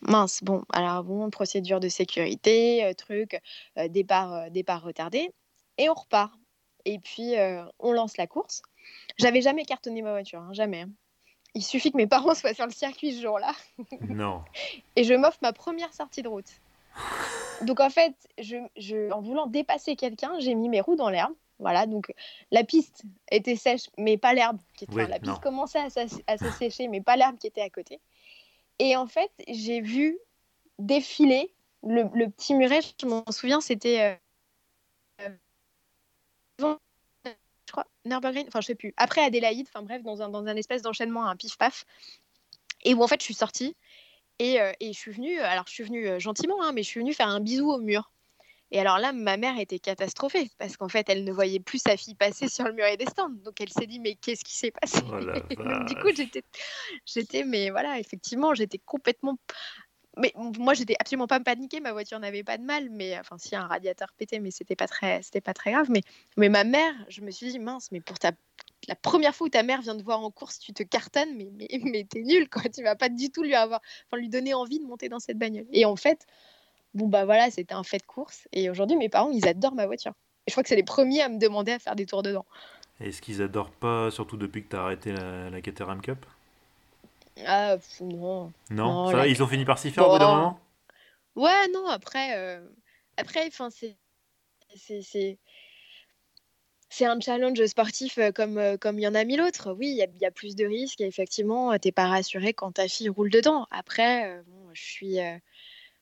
mince, bon, alors bon, procédure de sécurité, euh, truc, euh, départ, départ retardé. Et on repart. Et puis, on lance la course. J'avais jamais cartonné ma voiture, hein, jamais. Il suffit que mes parents *laughs* soient sur le circuit ce jour-là. Non. et je m'offre ma première sortie de route. Donc en fait, je, en voulant dépasser quelqu'un, j'ai mis mes roues dans l'herbe. Voilà, donc la piste était sèche, mais pas l'herbe. la piste commençait à, se sécher, mais pas l'herbe qui était à côté. Et en fait, j'ai vu défiler le, petit muret. Je m'en souviens, c'était euh, je crois, Nürburgring, enfin je sais plus. Après Adélaïde, enfin bref, dans un, dans un espèce d'enchaînement, un pif-paf. Et où en fait je suis sortie et, euh, et, je suis venue, alors je suis venue euh, gentiment, hein, mais je suis venue faire un bisou au mur. Et alors là, ma mère était catastrophée parce qu'en fait, elle ne voyait plus sa fille passer sur le muret des stands. Donc elle s'est dit, mais qu'est-ce qui s'est passé? Oh *laughs* Donc du coup, j'étais, mais voilà, effectivement, j'étais complètement. Mais moi, j'étais absolument pas paniquée. Ma voiture n'avait pas de mal, mais enfin, si un radiateur pétait, mais c'était pas très, c'était pas très grave. Mais, mais ma mère, je me suis dit, mince, mais pour ta la première fois où ta mère vient te voir en course, tu te cartonnes, mais, mais, *laughs* mais t'es nul, quoi. Tu vas pas du tout lui avoir, enfin, lui donner envie de monter dans cette bagnole. Et en fait, bon, bah voilà, c'était un fait de course. Et aujourd'hui, mes parents, ils adorent ma voiture. Et je crois que c'est les premiers à me demander à faire des tours dedans. Est-ce qu'ils adorent pas, surtout depuis que t'as arrêté la, la Caterham Cup? Ah, pff, non. Non, Non, ça la- ils ont fini par s'y faire au bout d'un moment? Ouais, non, après, euh, après, enfin, c'est, c'est, c'est, c'est un challenge sportif euh, comme euh, comme il y en a mille autres. Oui, il y a, il y a plus de risques et effectivement, t'es pas rassuré quand ta fille roule dedans. Après, euh, bon, je suis, euh,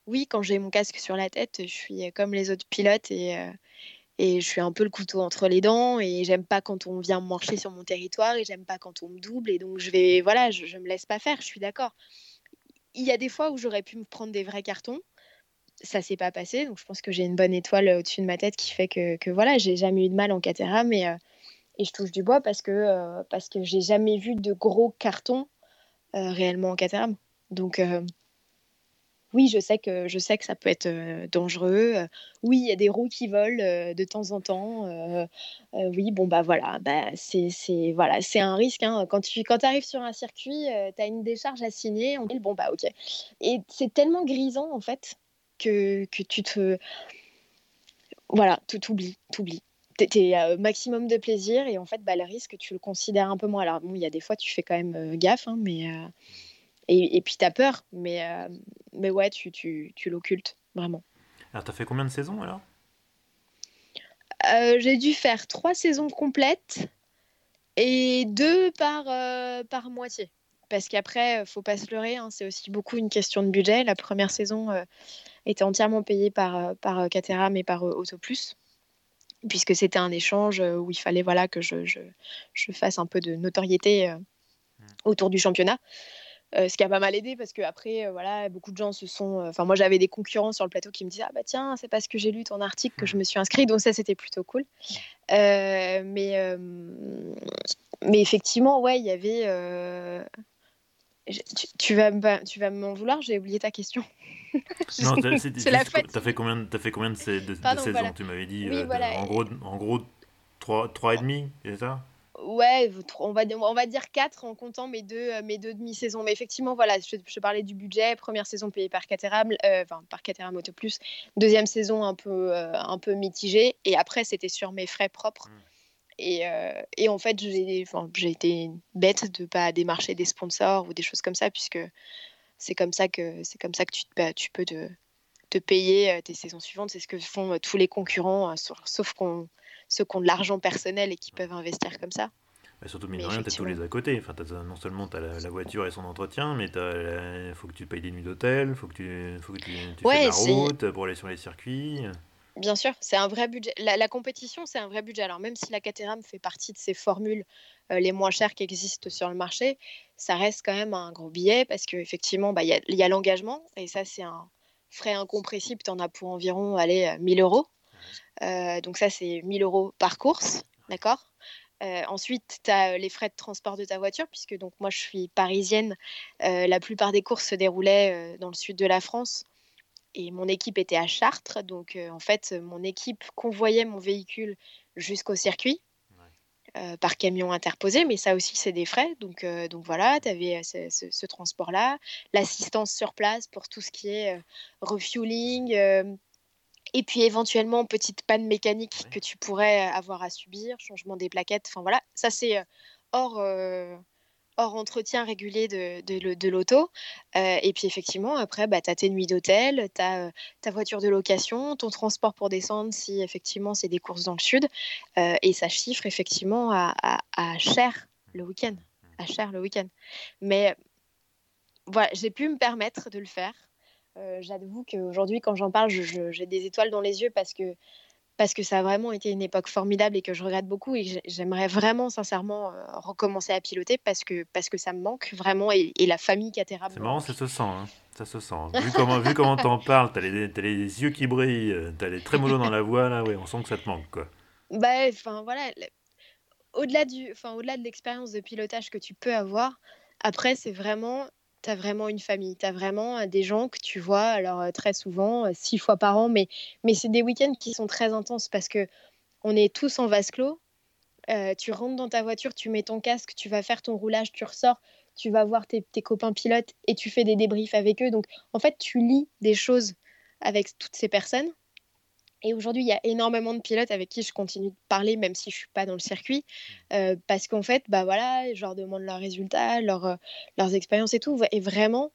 oui, quand j'ai mon casque sur la tête, je suis comme les autres pilotes et euh, et je suis un peu le couteau entre les dents et j'aime pas quand on vient marcher sur mon territoire et j'aime pas quand on me double et donc je vais, voilà, je, me laisse pas faire. Je suis d'accord. Il y a des fois où j'aurais pu me prendre des vrais cartons ça s'est pas passé. Donc je pense que j'ai une bonne étoile euh, au-dessus de ma tête qui fait que, que voilà, j'ai jamais eu de mal en Caterham et, euh, et je touche du bois parce que, euh, parce que j'ai jamais vu de gros cartons réellement en Caterham. Donc oui, je sais que je sais que ça peut être euh, dangereux. Euh, oui, il y a des roues qui volent euh, de temps en temps. Oui, bon bah voilà, bah, c'est voilà, c'est un risque. hein. Quand tu quand arrives sur un circuit, tu as une décharge à signer. On dit bon bah ok. Et c'est tellement grisant en fait que, que tu te. Voilà, t'oublies, t'oublies. T'es, euh, maximum de plaisir et en fait, bah, le risque, tu le considères un peu moins. Alors, bon, il y a des fois, tu fais quand même gaffe, hein, mais. Et, et puis, t'as peur, mais, euh, mais ouais, tu, tu, tu l'occultes, vraiment. Alors, t'as fait combien de saisons alors? Euh, j'ai dû faire trois saisons complètes et deux par, euh, par moitié. Parce qu'après, faut pas se leurrer, hein, c'est aussi beaucoup une question de budget. La première saison était entièrement payée par, par Caterham et par Autoplus, puisque c'était un échange où il fallait voilà, que je, je, je fasse un peu de notoriété euh, autour du championnat. Euh, ce qui a pas mal aidé parce que après euh, voilà beaucoup de gens se sont euh, enfin moi j'avais des concurrents sur le plateau qui me disaient ah bah tiens c'est parce que j'ai lu ton article que je me suis inscrit donc ça c'était plutôt cool. Euh, mais euh, mais effectivement ouais il y avait euh, je- tu, tu vas me- tu vas m'en vouloir j'ai oublié ta question. *laughs* Non, *laughs* t'as fait combien, de- t'as fait combien de, de- de Pardon, saisons voilà. Tu m'avais dit Oui, euh, de- voilà. en gros, en gros 3, trois et demi, c'est ça? Ouais, on va, on va dire 4 en comptant mes deux, euh, mes deux demi-saisons. Mais effectivement, voilà, je, je parlais du budget. Première saison payée par Caterham, euh, enfin par Caterham Auto Plus. Deuxième saison un peu, euh, un peu mitigée. Et après, c'était sur mes frais propres. Mm. Et, euh, et en fait, j'ai enfin, été bête de pas démarcher des sponsors ou des choses comme ça, puisque c'est comme ça que, c'est comme ça que tu, bah, tu peux te, te payer tes saisons suivantes. C'est ce que font tous les concurrents, sauf qu'on ceux qui ont de l'argent personnel et qui peuvent investir comme ça. Bah, Surtout, mine Mais de rien, t'as tous les à côté. Enfin, t'as- non seulement t'as la, la voiture et son entretien, mais il faut que tu payes des nuits d'hôtel, faut que tu, faut que tu, tu Ouais, fais de la route pour aller sur les circuits. Bien sûr, c'est un vrai budget. La, la compétition, c'est un vrai budget. Alors même si la Caterham fait partie de ces formules euh, les moins chères qui existent sur le marché, ça reste quand même un gros billet parce qu'effectivement, bah, il y a, il y a l'engagement et ça, c'est un frais incompressible. Tu en as pour environ allez, euh, 1000 euros. Euh, donc ça, c'est 1000 euros par course, d'accord? Euh, ensuite, tu as les frais de transport de ta voiture, puisque donc moi je suis parisienne. Euh, la plupart des courses se déroulaient euh, dans le sud de la France et mon équipe était à Chartres. Donc, euh, en fait, mon équipe convoyait mon véhicule jusqu'au circuit euh, par camion interposé, mais ça aussi, c'est des frais. Donc, euh, donc voilà, tu avais ce, ce- ce transport-là, l'assistance sur place pour tout ce qui est euh, refueling. Euh, et puis éventuellement, petite panne mécanique Ouais. que tu pourrais avoir à subir, changement des plaquettes. Enfin voilà, ça c'est euh, hors, euh, hors entretien régulier de, de, l'auto. Euh, et puis effectivement, après, bah, tu as tes nuits d'hôtel, tu as ta voiture de location, ton transport pour descendre si effectivement c'est des courses dans le sud. Euh, et ça chiffre effectivement à, à, à cher le week-end. À cher le week-end. Mais voilà, j'ai pu me permettre de le faire. Euh, J'avoue qu'aujourd'hui, quand j'en parle, j'ai des étoiles dans les yeux parce que, parce que ça a vraiment été une époque formidable et que je regrette beaucoup. Et j'ai- j'aimerais vraiment, sincèrement, euh, recommencer à piloter parce que, parce que ça me manque vraiment et, et la famille Caterham. C'est marrant, ça se sent. Hein. Ça se sent. Vu comment, vu comment t'en parles, t'as les, as les yeux qui brillent, t'as les trémolos dans la *laughs* voix, là, on sent que ça te manque, quoi. Bah, enfin, voilà. Au-delà du, enfin, au-delà de l'expérience de pilotage que tu peux avoir, après, c'est vraiment, t'as vraiment une famille, t'as vraiment euh, des gens que tu vois, alors très souvent, six fois par an, mais, mais c'est des week-ends qui sont très intenses parce que on est tous en vase clos. tu rentres dans ta voiture, tu mets ton casque, tu vas faire ton roulage, tu ressors, tu vas voir tes, copains pilotes et tu fais des débriefs avec eux. Donc, en fait, tu lis des choses avec toutes ces personnes. Et aujourd'hui, il y a énormément de pilotes avec qui je continue de parler, même si je suis pas dans le circuit, euh, parce qu'en fait, bah voilà, je leur demande leurs résultats, euh, leurs expériences et tout. Et vraiment,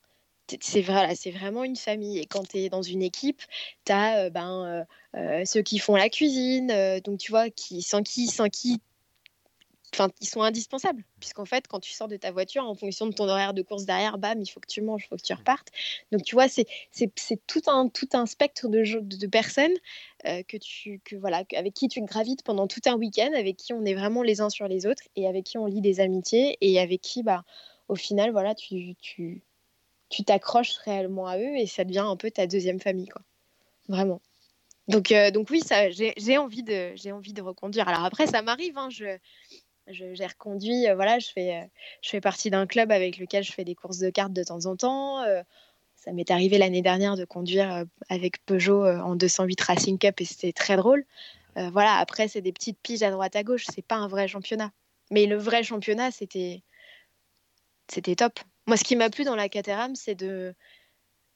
c'est vrai, c'est vraiment une famille. Et quand tu es dans une équipe, tu as euh, ben, ceux qui font la cuisine, donc tu vois, qui, sans qui, sans qui Ils sont indispensables, puisqu'en fait, quand tu sors de ta voiture, en fonction de ton horaire de course derrière, bam, il faut que tu manges, il faut que tu repartes. Donc, tu vois, c'est tout un, tout un spectre de, de personnes euh, que tu, que, voilà, avec qui tu gravites pendant tout un week-end, avec qui on est vraiment les uns sur les autres, et avec qui on lit des amitiés, et avec qui, bah, au final, voilà, tu tu tu t'accroches réellement à eux, et ça devient un peu ta deuxième famille, quoi. Vraiment. Donc, euh, donc oui, j'ai envie de, envie de reconduire. Alors après, ça m'arrive, hein, je, j'ai reconduit, euh, voilà, je fais, euh, je fais partie d'un club avec lequel je fais des courses de cartes de temps en temps. Euh, ça m'est arrivé l'année dernière de conduire avec Peugeot en 208 Racing Cup et c'était très drôle. voilà, après, c'est des petites piges à droite à gauche, c'est pas un vrai championnat. Mais le vrai championnat, c'était c'était top. Moi, ce qui m'a plu dans la Caterham, c'est de.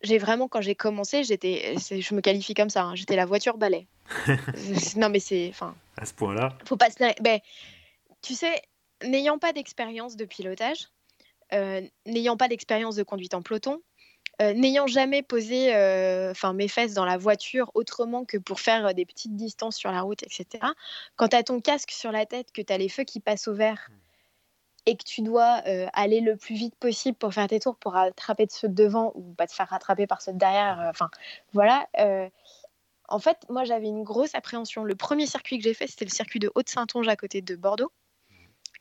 J'ai vraiment, quand j'ai commencé, j'étais, je me qualifie comme ça, hein, j'étais la voiture balai. *laughs* non, mais c'est. Enfin, à ce point-là Faut pas se. Ben, tu sais, n'ayant pas d'expérience de pilotage, euh, n'ayant pas d'expérience de conduite en peloton, euh, n'ayant jamais posé euh, enfin mes fesses dans la voiture autrement que pour faire des petites distances sur la route, etc., quand tu as ton casque sur la tête, que tu as les feux qui passent au vert et que tu dois aller le plus vite possible pour faire tes tours, pour rattraper de ceux de devant ou pas te faire rattraper par ceux de derrière, enfin voilà. en fait, moi j'avais une grosse appréhension. Le premier circuit que j'ai fait, c'était le circuit de Haute-Saintonge à côté de Bordeaux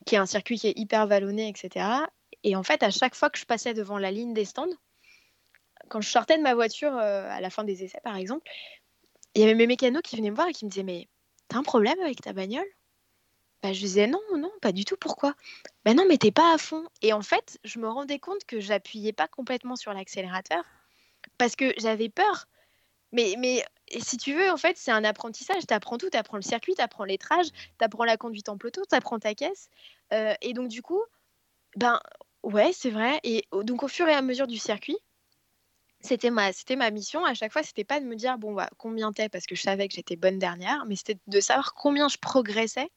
qui est un circuit qui est hyper vallonné, etc. Et en fait, à chaque fois que je passais devant la ligne des stands, quand je sortais de ma voiture euh, à la fin des essais, par exemple, il y avait mes mécanos qui venaient me voir et qui me disaient Mais t'as un problème avec ta bagnole? Bah, Je disais Non, non, pas du tout. Pourquoi? Ben non, mais t'es pas à fond. Et en fait, je me rendais compte que j'appuyais pas complètement sur l'accélérateur parce que j'avais peur. Mais, mais si tu veux, en fait, c'est un apprentissage. Tu apprends tout. Tu apprends le circuit, tu apprends l'étrage, tu apprends la conduite en peloton, tu apprends ta caisse. Euh, et donc, du coup, ben ouais, c'est vrai. Et donc, au fur et à mesure du circuit, c'était ma, c'était ma mission. À chaque fois, c'était pas de me dire, bon, bah, combien t'es, parce que je savais que j'étais bonne dernière, mais c'était de savoir combien je progressais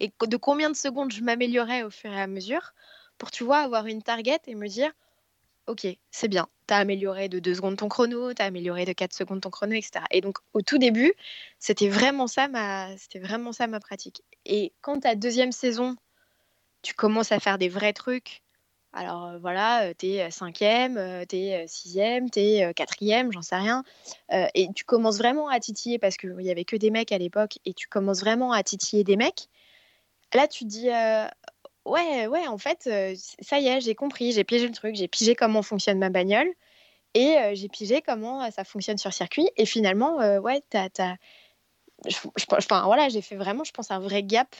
et de combien de secondes je m'améliorais au fur et à mesure pour, tu vois, avoir une target et me dire, ok, c'est bien, tu as amélioré de 2 secondes ton chrono, tu as amélioré de 4 secondes ton chrono, etc. Et donc, au tout début, c'était vraiment ça ma, vraiment ça ma pratique. Et quand ta deuxième saison, tu commences à faire des vrais trucs, alors euh, voilà, tu es cinquième, tu es sixième, tu es quatrième, j'en sais rien, euh, et tu commences vraiment à titiller, parce qu'il n'y avait que des mecs à l'époque, et tu commences vraiment à titiller des mecs, là tu dis, euh, ouais, ouais, en fait, euh, ça y est, j'ai compris, j'ai pigé le truc, j'ai pigé comment fonctionne ma bagnole et euh, j'ai pigé comment euh, ça fonctionne sur circuit. Et finalement, ouais, t'as, enfin, voilà, j'ai fait vraiment, je pense, un vrai gap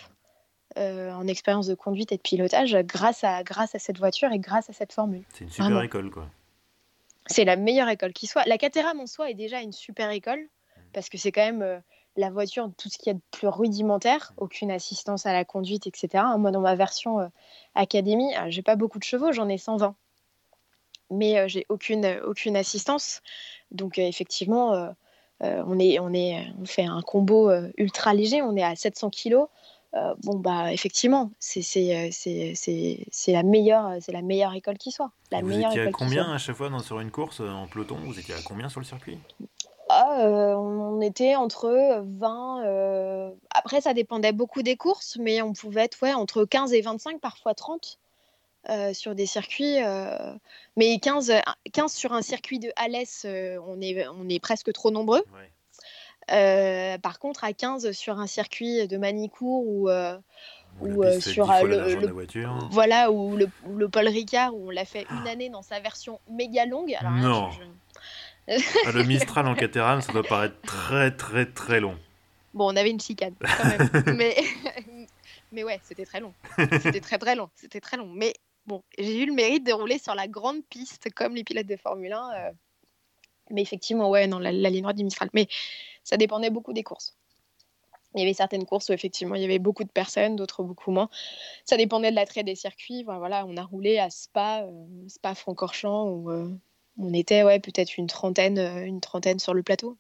en expérience de conduite et de pilotage grâce à, grâce à cette voiture et grâce à cette formule. C'est une super école, quoi. C'est la meilleure école qui soit. La Caterham en soi est déjà une super école mmh. parce que c'est quand même la voiture, tout ce qu'il y a de plus rudimentaire, aucune assistance à la conduite, etc. Moi, dans ma version euh, Académie, euh, j'ai pas beaucoup de chevaux, j'en ai 120. Mais euh, j'ai aucune, aucune assistance. Donc, effectivement, on, est, on, est, on fait un combo ultra léger, on est à 700 kg. bon, bah, effectivement, c'est la, meilleure, la meilleure école qui soit. La vous meilleure étiez à combien à chaque fois dans, sur une course en peloton? Vous étiez à combien sur le circuit? Euh, on était entre 20. Euh, après, ça dépendait beaucoup des courses, mais on pouvait être ouais, entre 15 et 25, parfois 30 euh, sur des circuits. mais 15, 15 sur un circuit de Alès, on, est, on est presque trop nombreux. par contre, à 15 sur un circuit de Manicourt ou, sur le, voiture. voilà ou le, Paul Ricard où on l'a fait une année dans sa version méga longue. Alors Non. je- je- *laughs* Ah, le Mistral en Caterham, ça doit paraître très très très long. Bon, on avait une chicane quand même, *laughs* mais *laughs* mais ouais, c'était très long. C'était très très long. C'était très long. Mais bon, j'ai eu le mérite de rouler sur la grande piste comme les pilotes de Formule 1. euh, Mais effectivement, ouais, non, la, la ligne droite du Mistral. Mais ça dépendait beaucoup des courses. Il y avait certaines courses où effectivement il y avait beaucoup de personnes, d'autres beaucoup moins. Ça dépendait de l'attrait des circuits. Voilà, on a roulé à Spa, euh, Spa Francorchamps où euh, on était ouais peut-être une trentaine, euh, une trentaine sur le plateau.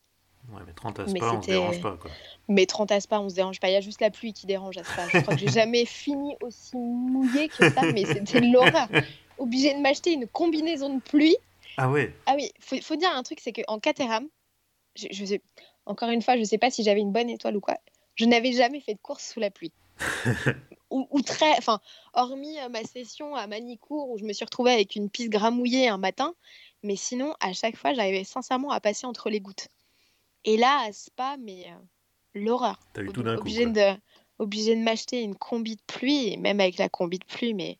Ouais, mais 30 à Mais Spa, on se dérange pas quoi. Mais 30 à Spa, on se dérange pas. Il y a juste la pluie qui dérange à Spa. Je crois que j'ai *laughs* jamais fini aussi mouillé que ça, mais c'était l'horreur. Obligé de m'acheter une combinaison de pluie. Ah ouais, Ah oui, faut, faut dire un truc, c'est qu'en Caterham, je, je sais, encore une fois, je sais pas si j'avais une bonne étoile ou quoi. Je n'avais jamais fait de course sous la pluie. *laughs* ou, ou très, enfin, hormis euh, ma session à Manicourt où je me suis retrouvée avec une piste gramouillée un matin, mais sinon, à chaque fois, j'arrivais sincèrement à passer entre les gouttes. Et là, à Spa, mais euh, l'horreur. t'as eu tout d'un coup. de obligé de m'acheter une combi de pluie et même avec la combi de pluie mais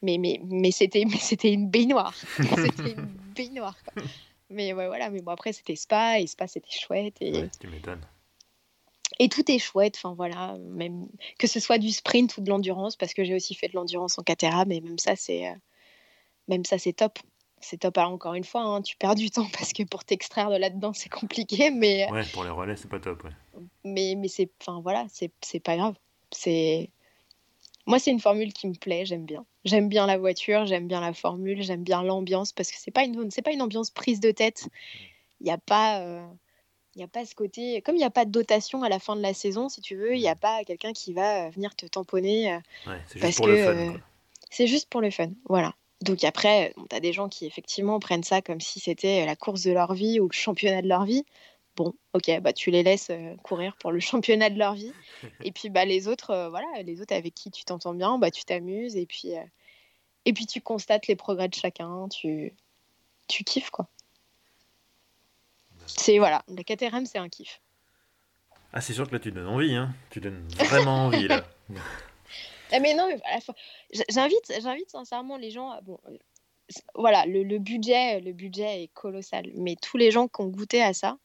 mais mais, mais c'était une baignoire *laughs* c'était une baignoire quoi. mais ouais voilà mais bon après c'était spa et spa c'était chouette et, Ouais, tu m'étonnes. et tout est chouette enfin voilà même que ce soit du sprint ou de l'endurance parce que j'ai aussi fait de l'endurance en Caterham mais même ça c'est euh, même ça c'est top c'est top alors encore une fois hein, tu perds du *laughs* temps parce que pour t'extraire de là-dedans c'est compliqué mais Ouais, pour les relais, c'est pas top. Ouais. mais, mais c'est enfin voilà c'est pas grave c'est moi c'est une formule qui me plaît j'aime bien j'aime bien la voiture j'aime bien la formule j'aime bien l'ambiance parce que c'est pas une c'est pas une ambiance prise de tête il y a pas euh, il y a pas ce côté comme il n'y a pas de dotation à la fin de la saison si tu veux il n'y a pas quelqu'un qui va euh, venir te tamponner euh, Ouais, c'est Parce juste pour que, le fun. euh, c'est juste pour le fun voilà donc après tu as des gens qui effectivement prennent ça comme si c'était la course de leur vie ou le championnat de leur vie bon ok bah tu les laisses euh, courir pour le *laughs* championnat de leur vie et puis bah les autres euh, voilà les autres avec qui tu t'entends bien bah tu t'amuses et puis euh, et puis tu constates les progrès de chacun tu tu kiffes quoi c'est voilà la Caterham c'est un kiff Ah, c'est sûr que là, tu donnes envie. Hein. Tu donnes vraiment envie là. *laughs* Ah, mais non, j'invite, j'invite sincèrement les gens. Bon, euh, voilà, le, budget, le budget est colossal, mais tous les gens qui ont goûté à ça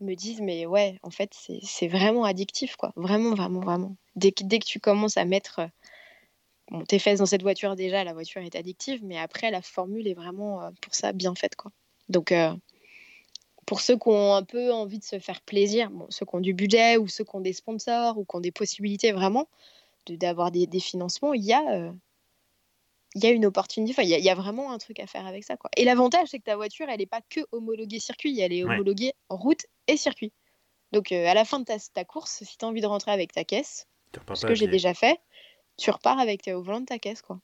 me disent, mais ouais, en fait, c'est vraiment addictif, quoi. Vraiment, vraiment, vraiment. Dès que, tu commences à mettre euh, bon, tes fesses dans cette voiture, déjà, la voiture est addictive, mais après, la formule est vraiment euh, pour ça bien faite, quoi. Donc, euh, pour ceux qui ont un peu envie de se faire plaisir, ceux qui ont du budget ou ceux qui ont des sponsors ou qui ont des possibilités vraiment de- d'avoir des, des financements, il y a, euh, il y a une opportunité, enfin, il y, a- il y a vraiment un truc à faire avec ça. Quoi. Et l'avantage, c'est que ta voiture, elle n'est pas que homologuée circuit, elle est Ouais. homologuée route et circuit. Donc euh, à la fin de ta, ta course, si tu as envie de rentrer avec ta caisse, ce que j'ai déjà fait, tu repars avec euh, au volant de ta caisse. quoi.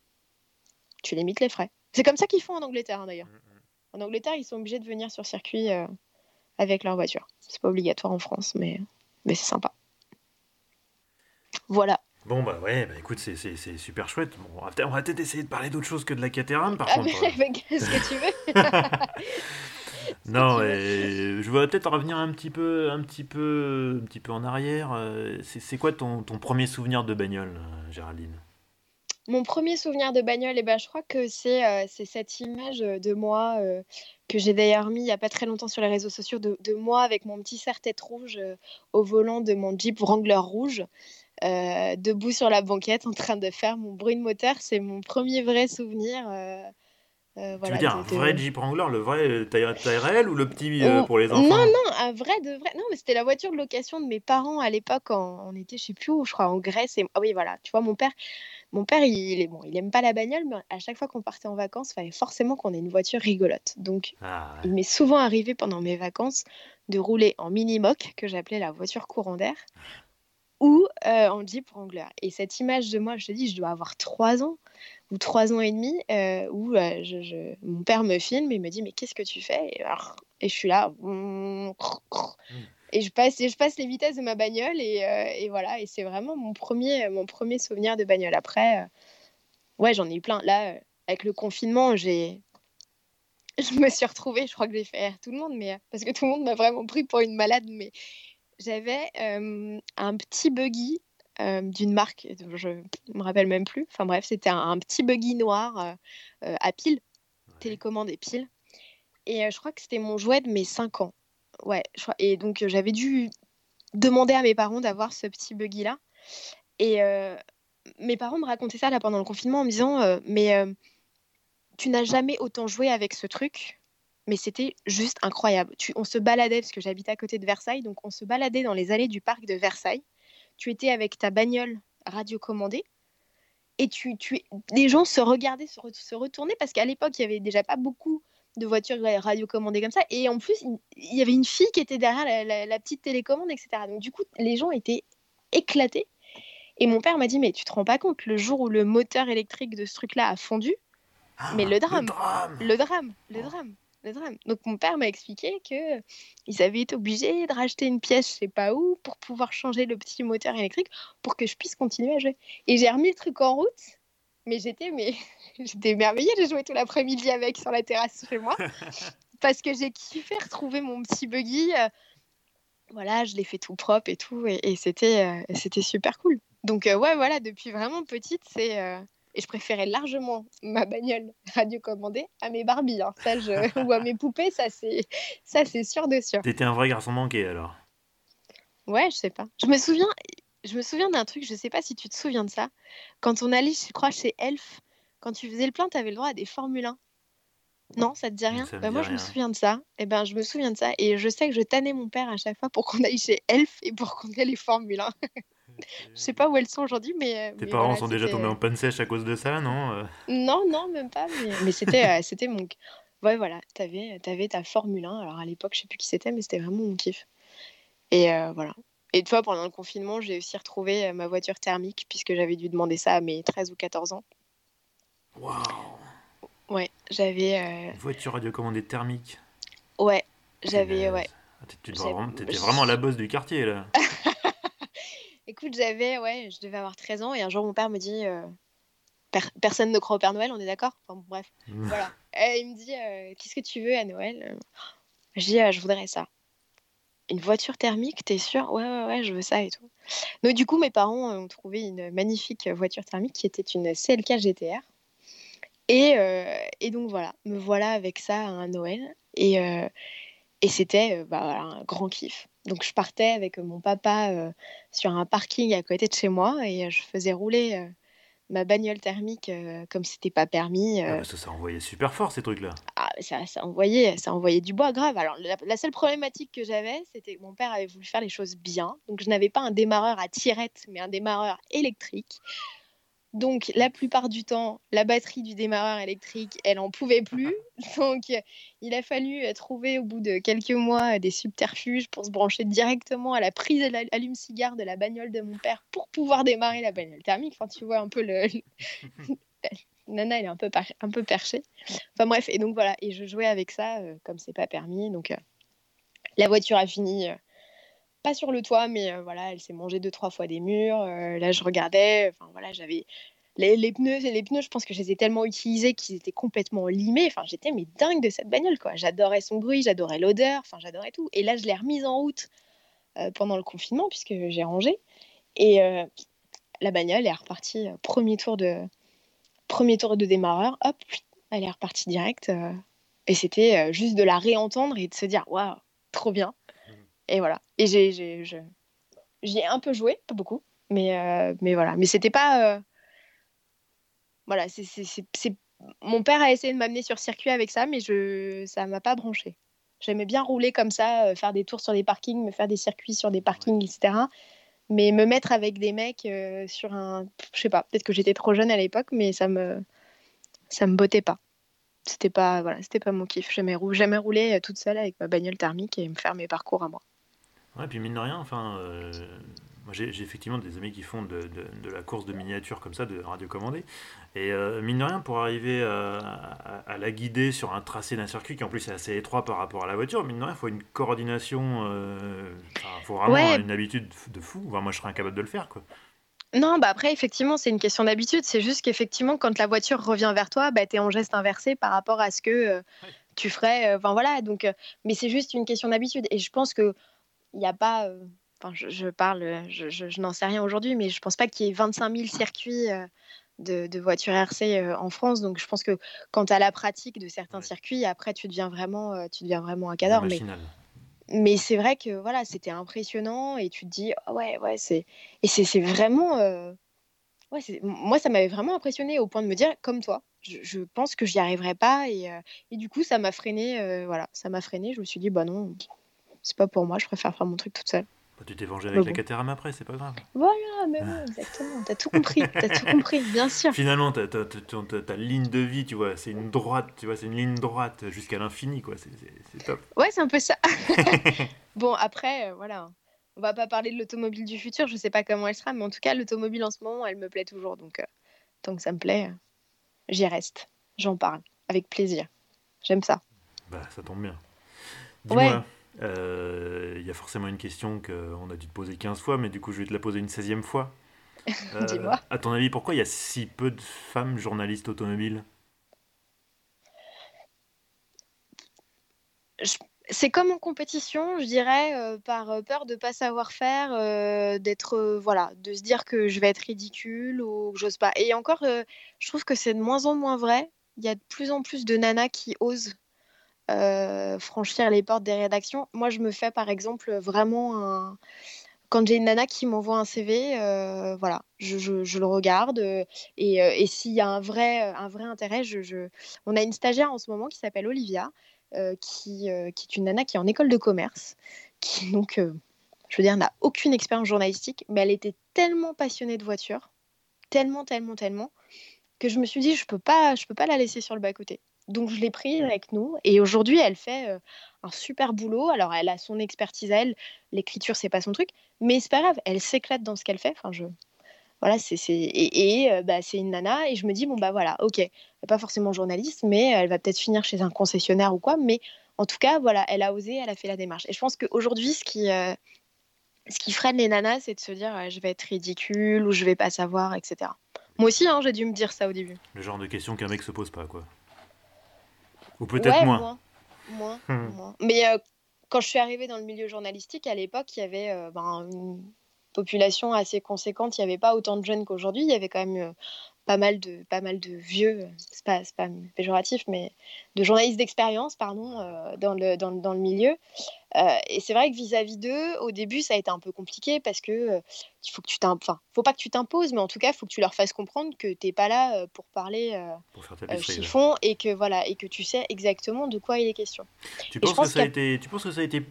Tu limites les frais. C'est comme ça qu'ils font en Angleterre hein, d'ailleurs. Mm, En Angleterre, ils sont obligés de venir sur circuit euh, avec leur voiture. C'est pas obligatoire en France, mais, mais c'est sympa. Voilà. Bon, bah ouais, bah écoute, c'est- super chouette. Bon, on va peut-être essayer de parler d'autre chose que de la Caterham par Ah, contre. mais avec ce que tu veux. *laughs* Non, tu veux. et je voudrais peut-être revenir un petit peu, un petit peu, un petit peu en arrière. Euh, C'est quoi ton, ton premier souvenir de bagnole, Géraldine? Mon premier souvenir de bagnole, eh ben, je crois que c'est euh, cette image de moi euh, que j'ai d'ailleurs mis il n'y a pas très longtemps sur les réseaux sociaux de, de moi avec mon petit serre-tête rouge euh, au volant de mon Jeep Wrangler rouge, euh, debout sur la banquette en train de faire mon bruit de moteur. C'est mon premier vrai souvenir. euh, euh, Tu veux dire un vrai Jeep Wrangler, le vrai euh, réelle ou le petit euh, Oh, pour les enfants? Non, non, un vrai de vrai. Non, mais c'était la voiture de location de mes parents à l'époque. en- On était, je sais plus où, je crois, en Grèce. Et... Ah oui, voilà. Tu vois, mon père, mon père, il est bon. Il aime pas la bagnole, mais à chaque fois qu'on partait en vacances, il fallait forcément qu'on ait une voiture rigolote. Donc, Ah, ouais. il m'est souvent arrivé pendant mes vacances de rouler en mini moque que j'appelais la voiture courant d'air ou euh, en Jeep Wrangler. Et cette image de moi, je te dis, je dois avoir trois ans ou trois ans et demi euh, où euh, mon père me filme et me dit mais qu'est-ce que tu fais? Et, je suis là et je passe je passe les vitesses de ma bagnole et, euh, et voilà. Et c'est vraiment mon premier mon premier souvenir de bagnole. Après ouais j'en ai eu plein. Là avec le confinement j'ai je me suis retrouvée je crois que j'ai fait tout le monde mais parce que tout le monde m'a vraiment pris pour une malade mais j'avais euh, un petit buggy d'une marque, je ne me rappelle même plus. Enfin bref, c'était un, petit buggy noir à pile, télécommande et pile. Et je crois que c'était mon jouet de mes 5 ans. Ouais, et donc j'avais dû demander à mes parents d'avoir ce petit buggy là. Et mes parents me racontaient ça là pendant le confinement en me disant mais tu n'as jamais autant joué avec ce truc mais c'était juste incroyable. Tu, on se baladait, parce que j'habite à côté de Versailles, donc on se baladait dans les allées du parc de Versailles. Tu étais avec ta bagnole radiocommandée, et tu, tu, les gens se regardaient, se, se retournaient, parce qu'à l'époque, il n'y avait déjà pas beaucoup de voitures radiocommandées comme ça, et en plus, il y avait une fille qui était derrière la, petite télécommande, etc. Donc du coup, les gens étaient éclatés. Et mon père m'a dit, mais tu te rends pas compte, le jour où le moteur électrique de ce truc-là a fondu, ah, mais le drame, le drame, le drame. Donc mon père m'a expliqué que ils avaient été obligés de racheter une pièce, je sais pas où, pour pouvoir changer le petit moteur électrique pour que je puisse continuer à jouer. Et j'ai remis le truc en route, mais j'étais mais *laughs* j'étais émerveillée. J'ai joué tout l'après-midi avec sur la terrasse chez moi *laughs* parce que j'ai kiffé retrouver mon petit buggy. Euh, voilà, je l'ai fait tout propre et tout, et, c'était euh, c'était super cool. Donc euh, ouais, voilà, depuis vraiment petite, c'est et je préférais largement ma bagnole *laughs* radiocommandée à mes Barbies. Hein. Ça, je... *laughs* ou à mes poupées, ça c'est ça c'est sûr de sûr. T'étais un vrai garçon manqué alors. Ouais, je sais pas. Je me souviens, je me souviens d'un truc. Je sais pas si tu te souviens de ça. Quand on allait, je crois, chez Elf, quand tu faisais le plein, t'avais le droit à des Formule 1. Non, ça te dit rien bah, Moi, je me souviens de ça. Et eh ben, je me souviens de ça. Et je sais que je tannais mon père à chaque fois pour qu'on aille chez Elf et pour qu'on ait les Formule 1. *laughs* je sais pas où elles sont aujourd'hui, mais. Euh, Tes parents sont déjà tombés en panne sèche à cause de ça, non euh? Non, non, même pas. Mais, c'était, euh, c'était mon. Ouais, voilà, t'avais, avais ta Formule 1. Alors à l'époque, je sais plus qui c'était, mais c'était vraiment mon kiff. Et voilà. Et toi, pendant le confinement, j'ai aussi retrouvé ma voiture thermique, puisque j'avais dû demander ça à mes 13 ou 14 ans. Waouh Ouais, j'avais. Voiture radiocommandée thermique Ouais, j'avais. Ouais. Ah, t'étais vraiment, vraiment la bosse du quartier, là. *laughs* Écoute, j'avais, ouais, je devais avoir 13 ans et un jour mon père me dit euh, Personne ne croit au Père Noël, on est d'accord? Enfin, Bref, voilà. Et il me dit euh, Qu'est-ce que tu veux à Noël? Je dis euh, Je voudrais ça. Une voiture thermique, t'es sûr? Ouais, ouais, ouais, je veux ça et tout. Donc, du coup, mes parents ont trouvé une magnifique voiture thermique qui était une CLK GTR. Et, et donc voilà, me voilà avec ça à un Noël. Et, et c'était bah, voilà, un grand kiff. Donc je partais avec mon papa euh, sur un parking à côté de chez moi et euh, je faisais rouler euh, ma bagnole thermique comme c'était pas permis. Ah, ça, ça envoyait super fort ces trucs-là. Ah, ça, ça, envoyait, ça envoyait du bois grave. Alors la, seule problématique que j'avais, c'était que mon père avait voulu faire les choses bien. Donc je n'avais pas un démarreur à tirette, mais un démarreur électrique. Donc, la plupart du temps, la batterie du démarreur électrique, elle n'en pouvait plus. *laughs* Donc, il a fallu euh, trouver au bout de quelques mois des subterfuges pour se brancher directement à la prise allume-cigare de la bagnole de mon père pour pouvoir démarrer la bagnole thermique. Enfin, tu vois un peu le. *laughs* Nana, elle est un peu, un peu perchée. Enfin, bref, et donc voilà. Et je jouais avec ça, euh, comme c'est pas permis. Donc, euh, la voiture a fini pas sur le toit, mais euh, voilà, elle s'est mangée deux, trois fois des murs. Euh, là, je regardais, enfin voilà, j'avais les, pneus, les pneus, je pense que je les ai tellement utilisés qu'ils étaient complètement limés. Enfin, j'étais mais dingue de cette bagnole, quoi. J'adorais son bruit, j'adorais l'odeur, enfin, j'adorais tout. Et là, je l'ai remise en route euh, pendant le confinement, puisque j'ai rangé. Et la bagnole est repartie, premier tour de premier tour de démarreur, hop, elle est repartie direct. et c'était juste de la réentendre et de se dire, waouh, trop bien. Et voilà. Et j'ai, j'ai, j'y ai un peu joué, pas beaucoup, mais, euh, mais voilà. Mais c'était pas. Euh, voilà, c'est, c'est, c'est, mon père a essayé de m'amener sur circuit avec ça, mais je, ça m'a pas branché. J'aimais bien rouler comme ça, euh, faire des tours sur des parkings, me faire des circuits sur des parkings, etc. Mais me mettre avec des mecs sur un. Je sais pas, peut-être que j'étais trop jeune à l'époque, mais ça me. Ça me bottait pas c'était pas voilà c'était pas mon kiff jamais, jamais rouler toute seule avec ma bagnole thermique et me faire mes parcours à moi Ouais, puis mine de rien, enfin, euh, moi j'ai effectivement des amis qui font de, de, la course de miniature comme ça, de radiocommandée. Et euh, mine de rien, pour arriver à, à, la guider sur un tracé d'un circuit qui en plus est assez étroit par rapport à la voiture, mine de rien, il faut une coordination, euh, il faut vraiment une habitude de fou. Enfin, moi je serais incapable de le faire, quoi. Non, bah après, effectivement, c'est une question d'habitude. C'est juste qu'effectivement, quand la voiture revient vers toi, bah, tu es en geste inversé par rapport à ce que tu ferais. Enfin voilà, donc, mais c'est juste une question d'habitude. Et je pense que il n'y a pas. Euh, Enfin, je, parle, je, n'en sais rien aujourd'hui, mais je pense pas qu'il y ait 25 000 circuits de, voitures RC en France. Donc, je pense que quand tu as la pratique de certains circuits, après, tu deviens vraiment, tu deviens vraiment un cadre. Mais, mais c'est vrai que voilà, c'était impressionnant et tu te dis, «Ah ouais, ouais, c'est. Et c'est vraiment. Ouais, moi, ça m'avait vraiment impressionné au point de me dire, comme toi, je, pense que j'y arriverai pas. Et, et, du coup, ça m'a freiné. voilà, ça m'a freiné. Je me suis dit, bah non, c'est pas pour moi, je préfère faire mon truc toute seule. Bah, tu t'es vengé avec la Caterham après, c'est pas grave. Voilà, mais oui, *laughs* exactement. T'as tout compris, t'as tout compris, bien sûr. Finalement, ta, ligne de vie, tu vois, c'est une droite, tu vois, c'est une ligne droite jusqu'à l'infini, quoi. C'est top. Ouais, c'est un peu ça. *laughs* *laughs* bon, après, euh, voilà. On va pas parler de l'automobile du futur, je sais pas comment elle sera, mais en tout cas, l'automobile en ce moment, elle me plaît toujours. Donc, euh, tant que ça me plaît, euh, j'y reste. J'en parle, avec plaisir. J'aime ça. Bah, ça tombe bien. Dis-moi, euh, il y a forcément une question qu'on a dû te poser 15 fois, mais du coup, je vais te la poser une 16e fois. *laughs* Dis-moi. À ton avis, pourquoi il y a si peu de femmes journalistes automobiles? C'est comme en compétition, je dirais, euh, par peur de ne pas savoir faire, euh, d'être, voilà, de se dire que je vais être ridicule ou que j'ose pas. Et encore, je trouve que c'est de moins en moins vrai. Il y a de plus en plus de nanas qui osent euh, franchir les portes des rédactions. Moi, je me fais par exemple vraiment un. Quand j'ai une nana qui m'envoie un CV, euh, voilà, je, le regarde euh, et, et s'il y a un vrai, un vrai intérêt, je, on a une stagiaire en ce moment qui s'appelle Olivia, qui, qui, est une nana qui est en école de commerce, qui donc, je veux dire, n'a aucune expérience journalistique, mais elle était tellement passionnée de voiture, tellement, tellement, tellement, que je me suis dit, je peux pas, je peux pas la laisser sur le bas côté. Donc je l'ai prise avec nous et aujourd'hui elle fait euh, un super boulot. Alors elle a son expertise à elle, l'écriture c'est pas son truc, mais c'est pas grave, elle s'éclate dans ce qu'elle fait. Enfin je voilà c'est et, et euh, bah, c'est une nana et je me dis bon bah voilà ok, elle pas forcément journaliste mais elle va peut-être finir chez un concessionnaire ou quoi, mais en tout cas voilà elle a osé, elle a fait la démarche. Et je pense qu'aujourd'hui ce qui euh, ce qui freine les nanas c'est de se dire je vais être ridicule ou je vais pas savoir etc. Moi aussi hein, j'ai dû me dire ça au début. Le genre de question qu'un mec se pose pas quoi. Ou peut-être moins. Moins, hmm. moins, Mais euh, quand je suis arrivée dans le milieu journalistique, à l'époque, il y avait euh, ben, une population assez conséquente. Il n'y avait pas autant de jeunes qu'aujourd'hui. Il y avait quand même euh, pas mal de, pas mal de vieux, c'est pas, pas péjoratif, mais de journalistes d'expérience, pardon, euh, dans, le, dans, dans, le milieu. Euh, et c'est vrai que vis-à-vis d'eux, au début, ça a été un peu compliqué parce que euh, il faut que tu enfin, faut pas que tu t'imposes, mais en tout cas, il faut que tu leur fasses comprendre que tu n'es pas là pour parler pour ce qu'ils font et que voilà, et que tu sais exactement de quoi il est question. Tu penses que ça a été, tu penses que ça a été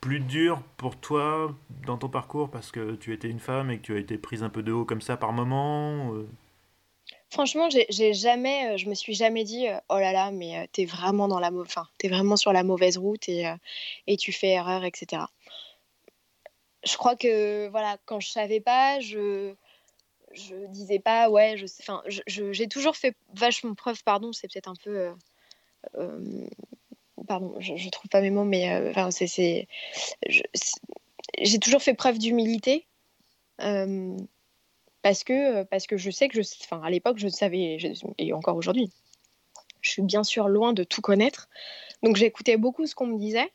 plus dur pour toi dans ton parcours parce que tu étais une femme et que tu as été prise un peu de haut comme ça par moment Franchement, j'ai jamais, euh, je me suis jamais dit, euh, oh là là, mais euh, t'es vraiment dans la, enfin, es vraiment sur la mauvaise route et, et tu fais erreur, etc. Je crois que voilà, quand je savais pas, je je disais pas, ouais, je, enfin, j'ai toujours fait vachement preuve, pardon, c'est peut-être un peu, pardon, je, je, trouve pas mes mots, mais enfin, c'est, j'ai toujours fait preuve d'humilité parce que, parce que je sais que, je, enfin, à l'époque, je savais, et encore aujourd'hui, je suis bien sûr loin de tout connaître. Donc j'écoutais beaucoup ce qu'on me disait.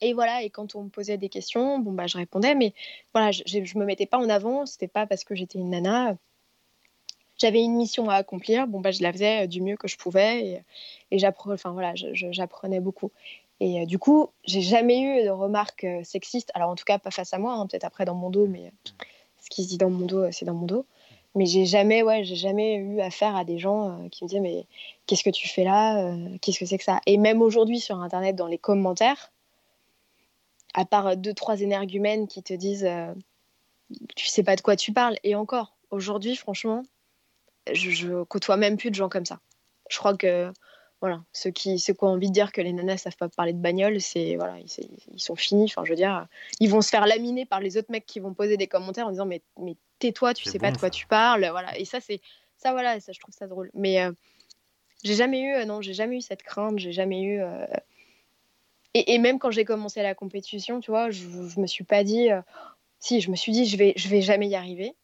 Et voilà, et quand on me posait des questions, bon bah je répondais, mais voilà, je, je me mettais pas en avant, c'était pas parce que j'étais une nana. J'avais une mission à accomplir, bon bah je la faisais du mieux que je pouvais et, et j'apprenais, enfin voilà, j'apprenais beaucoup. Et euh, du coup, j'ai jamais eu de remarques euh, sexistes, alors en tout cas pas face à moi, hein, peut-être après dans mon dos, mais ce qui se dit dans mon dos, c'est dans mon dos. Mais j'ai jamais, ouais, j'ai jamais eu affaire à des gens euh, qui me disaient mais qu'est-ce que tu fais là euh, Qu'est-ce que c'est que ça? Et même aujourd'hui sur internet, dans les commentaires, à part deux trois énergumènes qui te disent euh, tu sais pas de quoi tu parles. Et encore, aujourd'hui, franchement, je, je côtoie même plus de gens comme ça. Je crois que voilà, ceux qui, ceux qui ont envie de dire que les nanas savent pas parler de bagnole, c'est voilà, ils, sont finis. Enfin, je veux dire, ils vont se faire laminer par les autres mecs qui vont poser des commentaires en disant mais, mais tais-toi, tu sais pas de quoi tu parles, voilà. Et ça c'est ça voilà, ça je trouve ça drôle. Mais euh, j'ai jamais eu, euh, non, j'ai jamais eu cette crainte, j'ai jamais eu. Euh, et, même quand j'ai commencé la compétition, tu vois, je, je me suis pas dit, si, je me suis dit je vais, je vais jamais y arriver.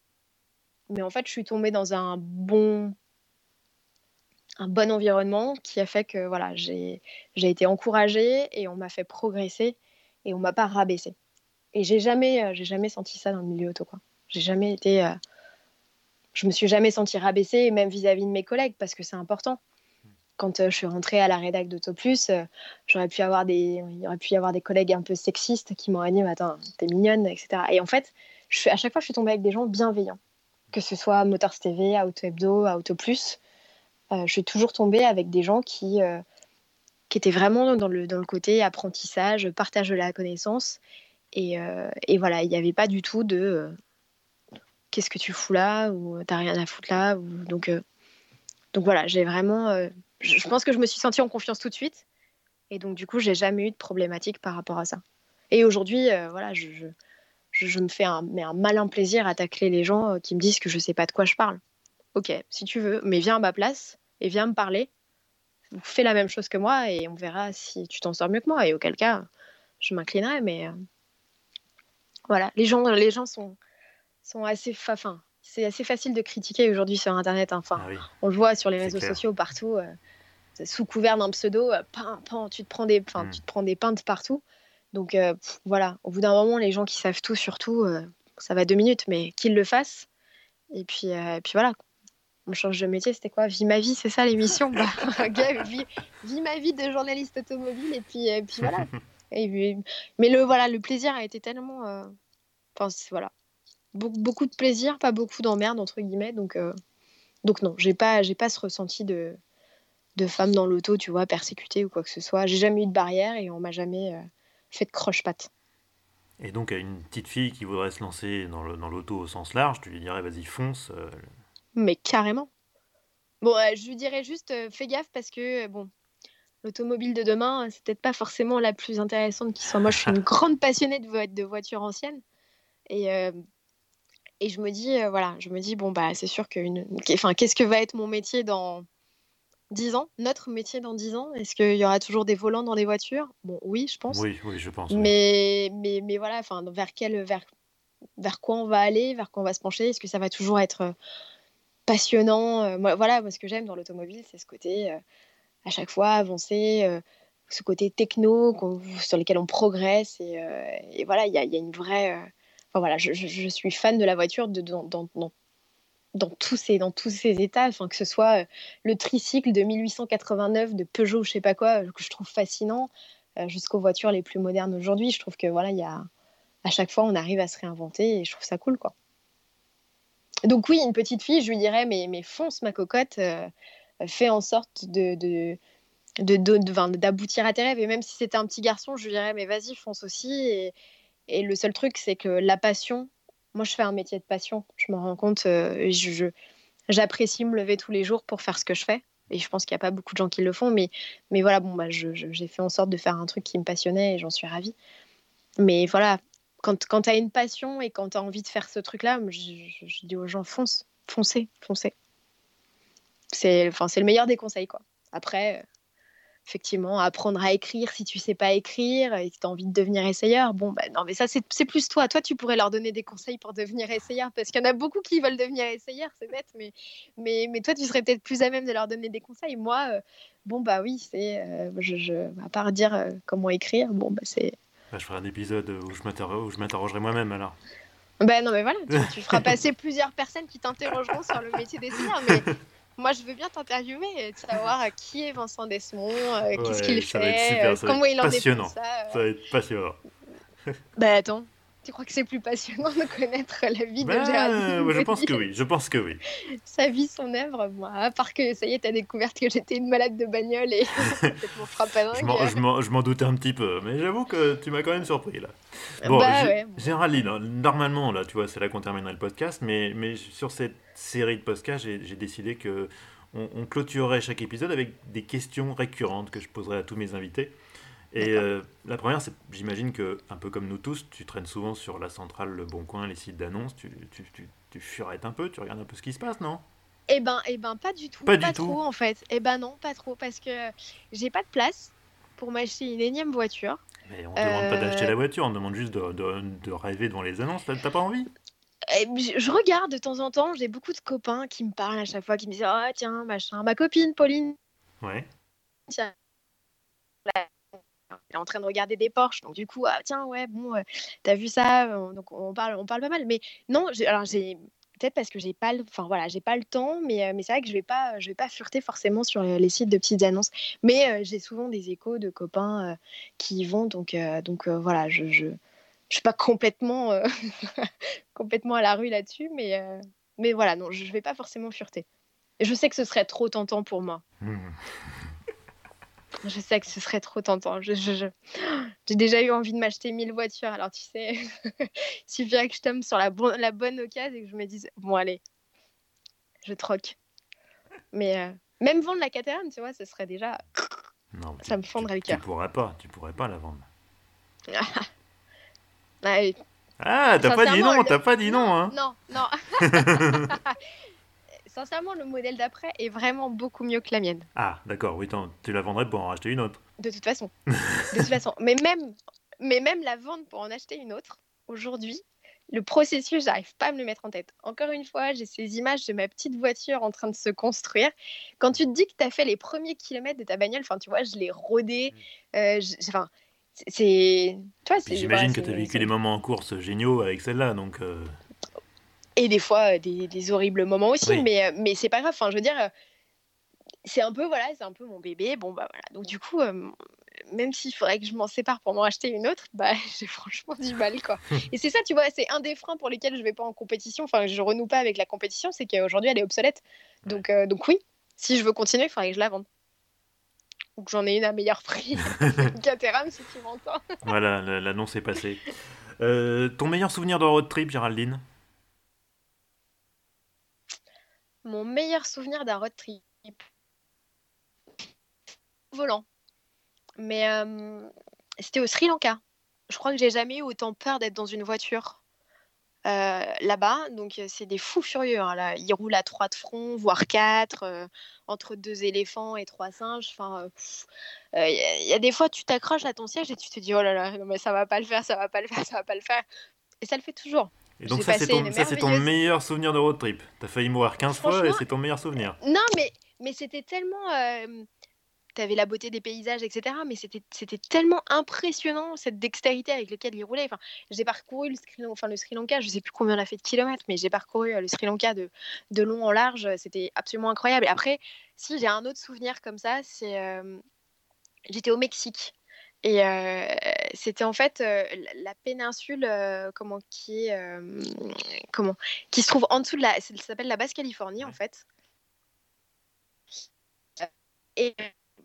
Mais en fait, je suis tombée dans un bon un bon environnement qui a fait que voilà, j'ai été encouragée et on m'a fait progresser et on m'a pas rabaissé. et j'ai jamais, j'ai jamais senti ça dans le milieu auto. Quoi. J'ai jamais été. je me suis jamais sentie rabaissée, même vis-à-vis de mes collègues, parce que c'est important quand je suis rentrée à la rédac d'Auto Plus, j'aurais pu avoir des, il aurait pu y avoir des collègues un peu sexistes qui m'auraient dit, attends, t'es mignonne, etc. Et en fait, je à chaque fois, je suis tombée avec des gens bienveillants, que ce soit Motors TV, Auto Hebdo, Auto Plus. Je suis toujours tombée avec des gens qui, qui étaient vraiment dans le, dans le côté apprentissage, partage de la connaissance. Et, et voilà, il n'y avait pas du tout de qu'est-ce que tu fous là ou t'as rien à foutre là. Donc, donc voilà, j'ai vraiment je, pense que je me suis sentie en confiance tout de suite. Et donc, du coup, j'ai jamais eu de problématique par rapport à ça. Et aujourd'hui, euh, voilà, je, je, me fais un, mais un malin plaisir à tacler les gens euh, qui me disent que je sais pas de quoi je parle. Ok, si tu veux, mais viens à ma place et viens me parler. Fais la même chose que moi et on verra si tu t'en sors mieux que moi. Et auquel cas, je m'inclinerai. Mais euh, voilà, les gens, les gens sont, sont assez. Enfin, c'est assez facile de critiquer aujourd'hui sur Internet. Hein. Enfin, ah on le voit sur les réseaux sociaux partout sous couvert d'un pseudo, euh, tu, te prends des, hmm. tu te prends des pintes partout. Donc euh, voilà, au bout d'un moment, les gens qui savent tout, surtout, euh, ça va deux minutes, mais qu'ils le fassent. Et puis, puis voilà, on change de métier, c'était quoi? Vie ma vie, c'est ça l'émission? *laughs* Bah, vie, ma vie de journaliste automobile, et puis, *laughs* et puis voilà. mais le, voilà, le plaisir a été tellement. Enfin, voilà. beaucoup de plaisir, pas beaucoup d'emmerde, entre guillemets. Donc, donc non, j'ai pas, pas ce ressenti de, de femmes dans l'auto, tu vois, persécutées ou quoi que ce soit. J'ai jamais eu de barrière et on m'a jamais euh, fait de croche-patte. Et donc, à une petite fille qui voudrait se lancer dans l'auto au sens large, tu lui dirais, vas-y, fonce. Euh, Mais carrément. Bon, euh, je lui dirais juste, fais gaffe parce que, bon, l'automobile de demain, c'est peut-être pas forcément la plus intéressante qui soit. Moi, je suis une *laughs* grande passionnée de, de voitures anciennes. Et, et je me dis, voilà, je me dis, bon, bah, c'est sûr que. Enfin, qu'est-ce que va être mon métier dans 10 ans, notre métier dans 10 ans? Est-ce qu'il y aura toujours des volants dans les voitures? Bon, oui, je pense. Oui, oui, je pense. Mais, mais, mais voilà, enfin, vers, quel, vers, vers quoi on va aller? Vers quoi on va se pencher? Est-ce que ça va toujours être euh, passionnant euh, Moi, Voilà, ce que j'aime dans l'automobile, c'est ce côté, euh, à chaque fois, avancer, ce côté techno sur lequel on progresse. Et, voilà, il y a, une vraie... Enfin, voilà, je, suis fan de la voiture de, dans, tous ces, dans tous ces états, que ce soit euh, le tricycle de 1889 de Peugeot, je sais pas quoi, que je trouve fascinant, euh, jusqu'aux voitures les plus modernes aujourd'hui. Je trouve que voilà, il y a, à chaque fois, on arrive à se réinventer et je trouve ça cool, quoi. Donc oui, une petite fille, je lui dirais, mais, fonce ma cocotte, euh, fais en sorte de, de d'aboutir à tes rêves. Et même si c'était un petit garçon, je lui dirais, mais vas-y, fonce aussi. Et, et le seul truc, c'est que la passion, moi, je fais un métier de passion. Je me rends compte, euh, je, j'apprécie me lever tous les jours pour faire ce que je fais. Et je pense qu'il n'y a pas beaucoup de gens qui le font. Mais, mais voilà, bon, bah, j'ai fait en sorte de faire un truc qui me passionnait et j'en suis ravie. Mais voilà, quand, quand tu as une passion et quand tu as envie de faire ce truc-là, je, dis aux gens, fonce, foncez, foncez. C'est le meilleur des conseils, quoi. Après, effectivement, apprendre à écrire si tu sais pas écrire et que tu as envie de devenir essayeur. Bon, ben non, mais ça, c'est plus toi. Toi, tu pourrais leur donner des conseils pour devenir essayeur parce qu'il y en a beaucoup qui veulent devenir essayeur, c'est bête, mais, mais, mais toi, tu serais peut-être plus à même de leur donner des conseils. Moi, euh, bon, bah oui, c'est. Euh, à part dire euh, comment écrire, bon, bah c'est. Bah, je ferai un épisode où je m'interrogerai moi-même alors. Ben non, mais voilà, tu, tu feras *laughs* passer plusieurs personnes qui t'interrogeront sur le métier d'essayeur, mais *laughs* moi, je veux bien t'interviewer et savoir qui est Vincent Desmond, euh, qu'est-ce qu'il fait, euh, comment il en est pour ça. Ça va être passionnant. bah attends, tu crois que c'est plus passionnant de connaître la vie de bah, Géraldine Je pense que oui, je pense que oui. Sa vie, son œuvre, moi, à part que ça y est, t'as découvert que j'étais une malade de bagnole et *laughs* frappe Je m'en doutais un petit peu, mais j'avoue que tu m'as quand même surpris là. Bon, bah, ouais. Géraldine, normalement, là, tu vois, c'est là qu'on terminerait le podcast, mais, mais sur cette série de podcasts, j'ai décidé que on, clôturerait chaque épisode avec des questions récurrentes que je poserai à tous mes invités. Et euh, la première, c'est j'imagine que, un peu comme nous tous, tu traînes souvent sur la centrale Le Bon Coin, les sites d'annonces, tu, tu, tu, tu, furettes un peu, tu regardes un peu ce qui se passe, non? Eh ben, eh ben, pas du tout. Pas, du trop, en fait. Eh ben non, pas trop, parce que j'ai pas de place pour m'acheter une énième voiture. Mais on ne demande pas d'acheter la euh, voiture, on demande juste de, de, de rêver devant les annonces. T'as pas envie? Eh, je regarde de temps en temps, j'ai beaucoup de copains qui me parlent à chaque fois, qui me disent Oh, tiens, machin, ma copine Pauline. Ouais. Tiens, est en train de regarder des Porsche. Donc du coup, ah, tiens, ouais, bon, t'as vu ça Donc on parle, on parle pas mal. Mais non, alors j'ai peut-être parce que j'ai pas enfin voilà, j'ai pas le temps, mais, mais c'est vrai que je vais pas, je vais pas fureter forcément sur les sites de petites annonces. Mais j'ai souvent des échos de copains qui y vont, donc donc voilà, je, je, je suis pas complètement *laughs* complètement à la rue là-dessus, mais mais voilà, non, je, je vais pas forcément fureter. Et je sais que ce serait trop tentant pour moi. Mmh. Je sais que ce serait trop tentant. *gasps* J'ai je, déjà eu envie de m'acheter 1000 voitures. Alors, tu sais, *laughs* il suffirait que je tombe sur la, la bonne occasion et que je me dise, bon, allez, je troque. Mais euh, même vendre la Caterham, tu vois, ce serait déjà. *laughs* Non, ça me fondrait le cœur. Tu pourrais pas, tu pourrais pas la vendre. *laughs* ah, ah t'as pas dit non, t'as pas dit non, hein. Non, non. Sincèrement, le modèle d'après est vraiment beaucoup mieux que la mienne. Ah, d'accord, oui, tu la vendrais pour en racheter une autre. De toute façon. *laughs* de toute façon. Mais même, mais même la vente pour en acheter une autre, aujourd'hui, le processus, j'arrive pas à me le mettre en tête. Encore une fois, j'ai ces images de ma petite voiture en train de se construire. Quand tu te dis que tu as fait les premiers kilomètres de ta bagnole, enfin, tu vois, je l'ai rodé. Mm. Euh, enfin, c'est. J'imagine que tu as vécu des moments en course géniaux avec celle-là, donc. Euh, et des fois, euh, des, horribles moments aussi, mais, euh, mais c'est pas grave. Enfin, je veux dire, euh, c'est un peu, voilà, c'est un peu mon bébé. Bon, bah voilà. Donc, du coup, même s'il faudrait que je m'en sépare pour m'en acheter une autre, bah, *laughs* j'ai franchement du mal, quoi. *laughs* Et c'est ça, tu vois, c'est un des freins pour lesquels je vais pas en compétition. Enfin, je renoue pas avec la compétition, c'est qu'aujourd'hui, elle est obsolète. Donc, donc oui, si je veux continuer, il faudrait que je la vende. Ou que j'en ai une à meilleur prix. *laughs* Caterham, si tu m'entends. voilà, l'annonce est passée. ton meilleur souvenir de road trip, Géraldine? Mon meilleur souvenir d'un road trip. Volant. Mais c'était au Sri Lanka. Je crois que j'ai jamais eu autant peur d'être dans une voiture euh, là-bas. Donc c'est des fous furieux. Hein, là. Ils roulent à trois de front, voire quatre, euh, entre deux éléphants et trois singes. Enfin, il euh, y, a des fois tu t'accroches à ton siège et tu te dis oh là là, non mais ça va pas le faire, ça va pas le faire, ça va pas le faire. Et ça le fait toujours. Et donc ça, c'est ton, meilleur souvenir de road trip. T'as failli mourir 15 fois et c'est ton meilleur souvenir. Non, mais, mais c'était tellement... Euh, T'avais la beauté des paysages, etc. Mais c'était tellement impressionnant, cette dextérité avec laquelle il roulait. Enfin, j'ai parcouru le Sri, enfin, le Sri Lanka, je sais plus combien on a fait de kilomètres, mais j'ai parcouru euh, le Sri Lanka de, de long en large. C'était absolument incroyable. Et après, si j'ai un autre souvenir comme ça, c'est... Euh, j'étais au Mexique. Et c'était en fait la, péninsule comment, qui, est, comment, qui se trouve en dessous de la. Ça s'appelle la Basse-Californie en fait. Et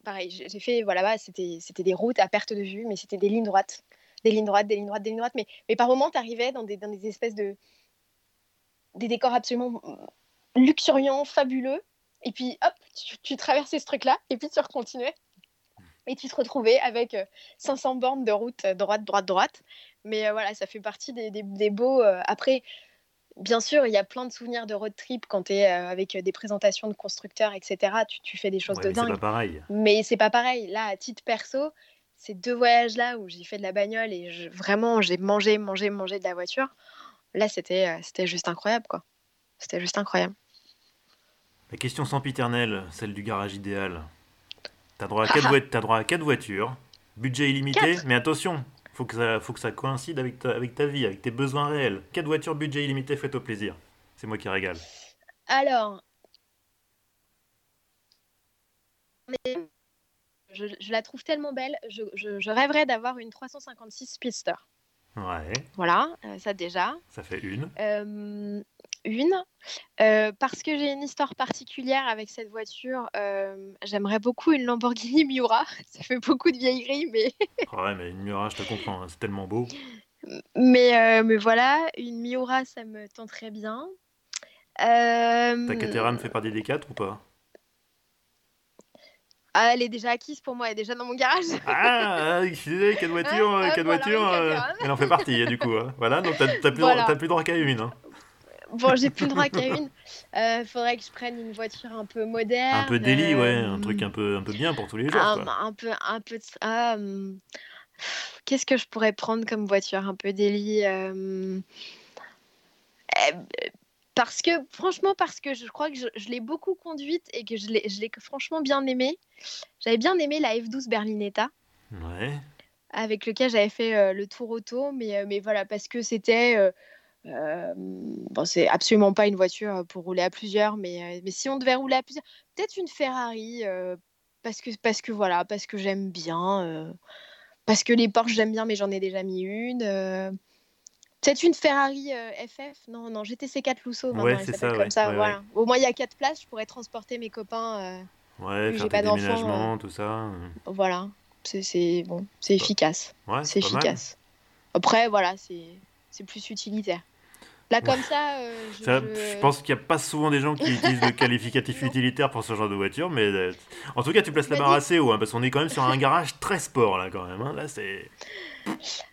pareil, j'ai fait. Voilà, bah, c'était des routes à perte de vue, mais c'était des lignes droites. Des lignes droites, des lignes droites, des lignes droites. Mais, mais par moments, tu arrivais dans des, dans des espèces de. des décors absolument luxuriants, fabuleux. Et puis, hop, tu, tu traversais ce truc-là, et puis tu recontinuais et tu te retrouvais avec 500 euh, bornes de route euh, droite, droite, droite. Mais euh, voilà, ça fait partie des, des, beaux. après, bien sûr, il y a plein de souvenirs de road trip quand tu es avec des présentations de constructeurs, etc. Tu, tu fais des choses de dingue. C'est pas pareil. Mais c'est pas pareil. Là, à titre perso, ces deux voyages-là où j'ai fait de la bagnole et je, vraiment j'ai mangé, mangé, mangé de la voiture, là, c'était c'était juste incroyable, quoi. C'était juste incroyable. La question sans piternelle, celle du garage idéal. T'as droit, à quatre *laughs* droit à quatre voitures, budget illimité, mais attention, faut que ça, faut que ça coïncide avec ta, avec ta vie, avec tes besoins réels. Quatre voitures, budget illimité, faites au plaisir. C'est moi qui régale. Alors, je, je, la trouve tellement belle. Je, je, rêverais d'avoir une 356 Speedster. Ouais. Voilà, euh, ça déjà. Ça fait une. Euh, une, euh, parce que j'ai une histoire particulière avec cette voiture. Euh, j'aimerais beaucoup une Lamborghini Miura. *laughs* Ça fait beaucoup de vieillerie, mais. *laughs* ouais, mais une Miura, je te comprends, hein, c'est tellement beau. Mais, euh, mais voilà, une Miura, ça me tenterait bien. Ta Caterham fait partie des quatre ou pas? Ah, elle est déjà acquise pour moi, elle est déjà dans mon garage. Ah, excusez, quelle voiture, quelle voiture, elle en fait partie, du coup. Hein. Voilà, donc t'as plus, voilà. plus droit qu'à une. Hein. Bon, j'ai plus droit qu'à une. Euh, faudrait que je prenne une voiture un peu moderne. Un peu délit, ouais, un truc un peu, un peu bien pour tous les jours. Un, un peu, un peu. Ah, hum, Qu'est-ce que je pourrais prendre comme voiture un peu délit euh, eh, Parce que, franchement, parce que je crois que je, l'ai beaucoup conduite et que je l'ai franchement bien aimée. J'avais bien aimé la F12 Berlinetta. Ouais. avec lequel j'avais fait le tour auto, mais, mais voilà, parce que c'était. Bon, c'est absolument pas une voiture pour rouler à plusieurs, mais, mais si on devait rouler à plusieurs, peut-être une Ferrari, parce, que, parce que voilà, parce que j'aime bien. parce que les Porsche, j'aime bien, mais j'en ai déjà mis une. Peut-être une Ferrari FF Non, non, GTC 4 Lusso. Ouais, c'est ça, comme ça. voilà. Au moins, il y a 4 places, je pourrais transporter mes copains. ouais, faire des déménagements, tout ça. Voilà. C'est bon, c'est efficace. c'est efficace. Après, voilà, c'est plus utilitaire. Là, comme ça, euh, je, pense qu'il n'y a pas souvent des gens qui utilisent le qualificatif *laughs* utilitaire pour ce genre de voiture, mais euh, en tout cas, tu places la barre assez haut, hein, parce qu'on est quand même sur un garage très sport, là, quand même. Hein. Là, c'est.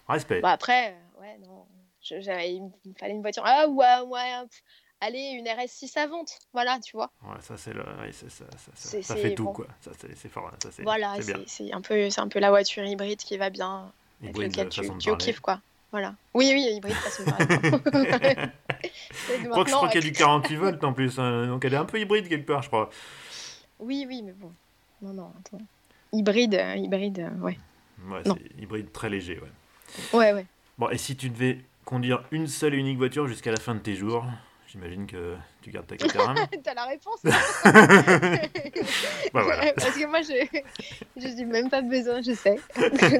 Respect. Bah, après, euh, ouais, non. il me fallait une voiture. Ah, ouais, ouais, allez, une RS6 à vente. Voilà, tu vois. Ouais, ça, c'est le... ça, ça, ça, ça fait tout, quoi. Ça, c'est fort. Ça, voilà, c'est un, peu, un peu la voiture hybride qui va bien, avec laquelle tu, tu kiffes, quoi. Voilà. Oui, oui, hybride, façon *laughs* je crois qu'il y a du 48 volts en plus, hein. donc elle est un peu hybride quelque part, je crois. Oui, oui, mais bon. Non, non, attends. Hybride, euh, hybride, euh, ouais. Ouais, c'est hybride très léger, ouais. Ouais, ouais. Bon, et si tu devais conduire une seule et unique voiture jusqu'à la fin de tes jours, J'imagine que tu gardes ta Caterham. *laughs* T'as la réponse *laughs* bah, voilà. *laughs* Parce que moi, je je dis même pas besoin, je sais.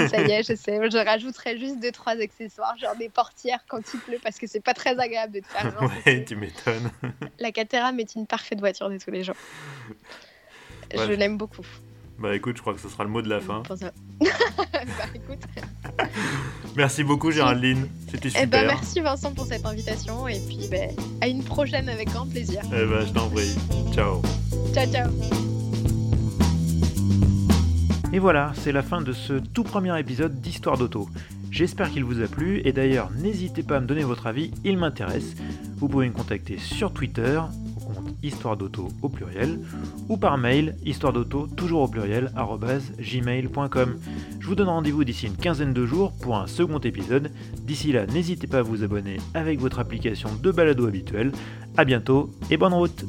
Ça y est, je sais. Je rajouterais juste deux trois accessoires, genre des portières quand il pleut, parce que c'est pas très agréable de te faire. ouais, tu m'étonnes. La Caterham est une parfaite voiture de tous les jours. Je l'aime beaucoup. Bah écoute, je crois que ce sera le mot de la fin. *laughs* bah écoute. *laughs* merci beaucoup Géraldine, c'était super. Eh bah, merci Vincent pour cette invitation et puis bah, à une prochaine avec grand plaisir. Eh bah je t'en prie. Ciao. Ciao ciao. Et voilà, c'est la fin de ce tout premier épisode d'Histoire d'auto. J'espère qu'il vous a plu et d'ailleurs n'hésitez pas à me donner votre avis, il m'intéresse. Vous pouvez me contacter sur Twitter histoire d'auto au pluriel, ou par mail, histoire d'auto toujours au pluriel, gmail.com. Je vous donne rendez-vous d'ici une quinzaine de jours pour un second épisode. D'ici là, n'hésitez pas à vous abonner avec votre application de balado habituelle. A bientôt et bonne route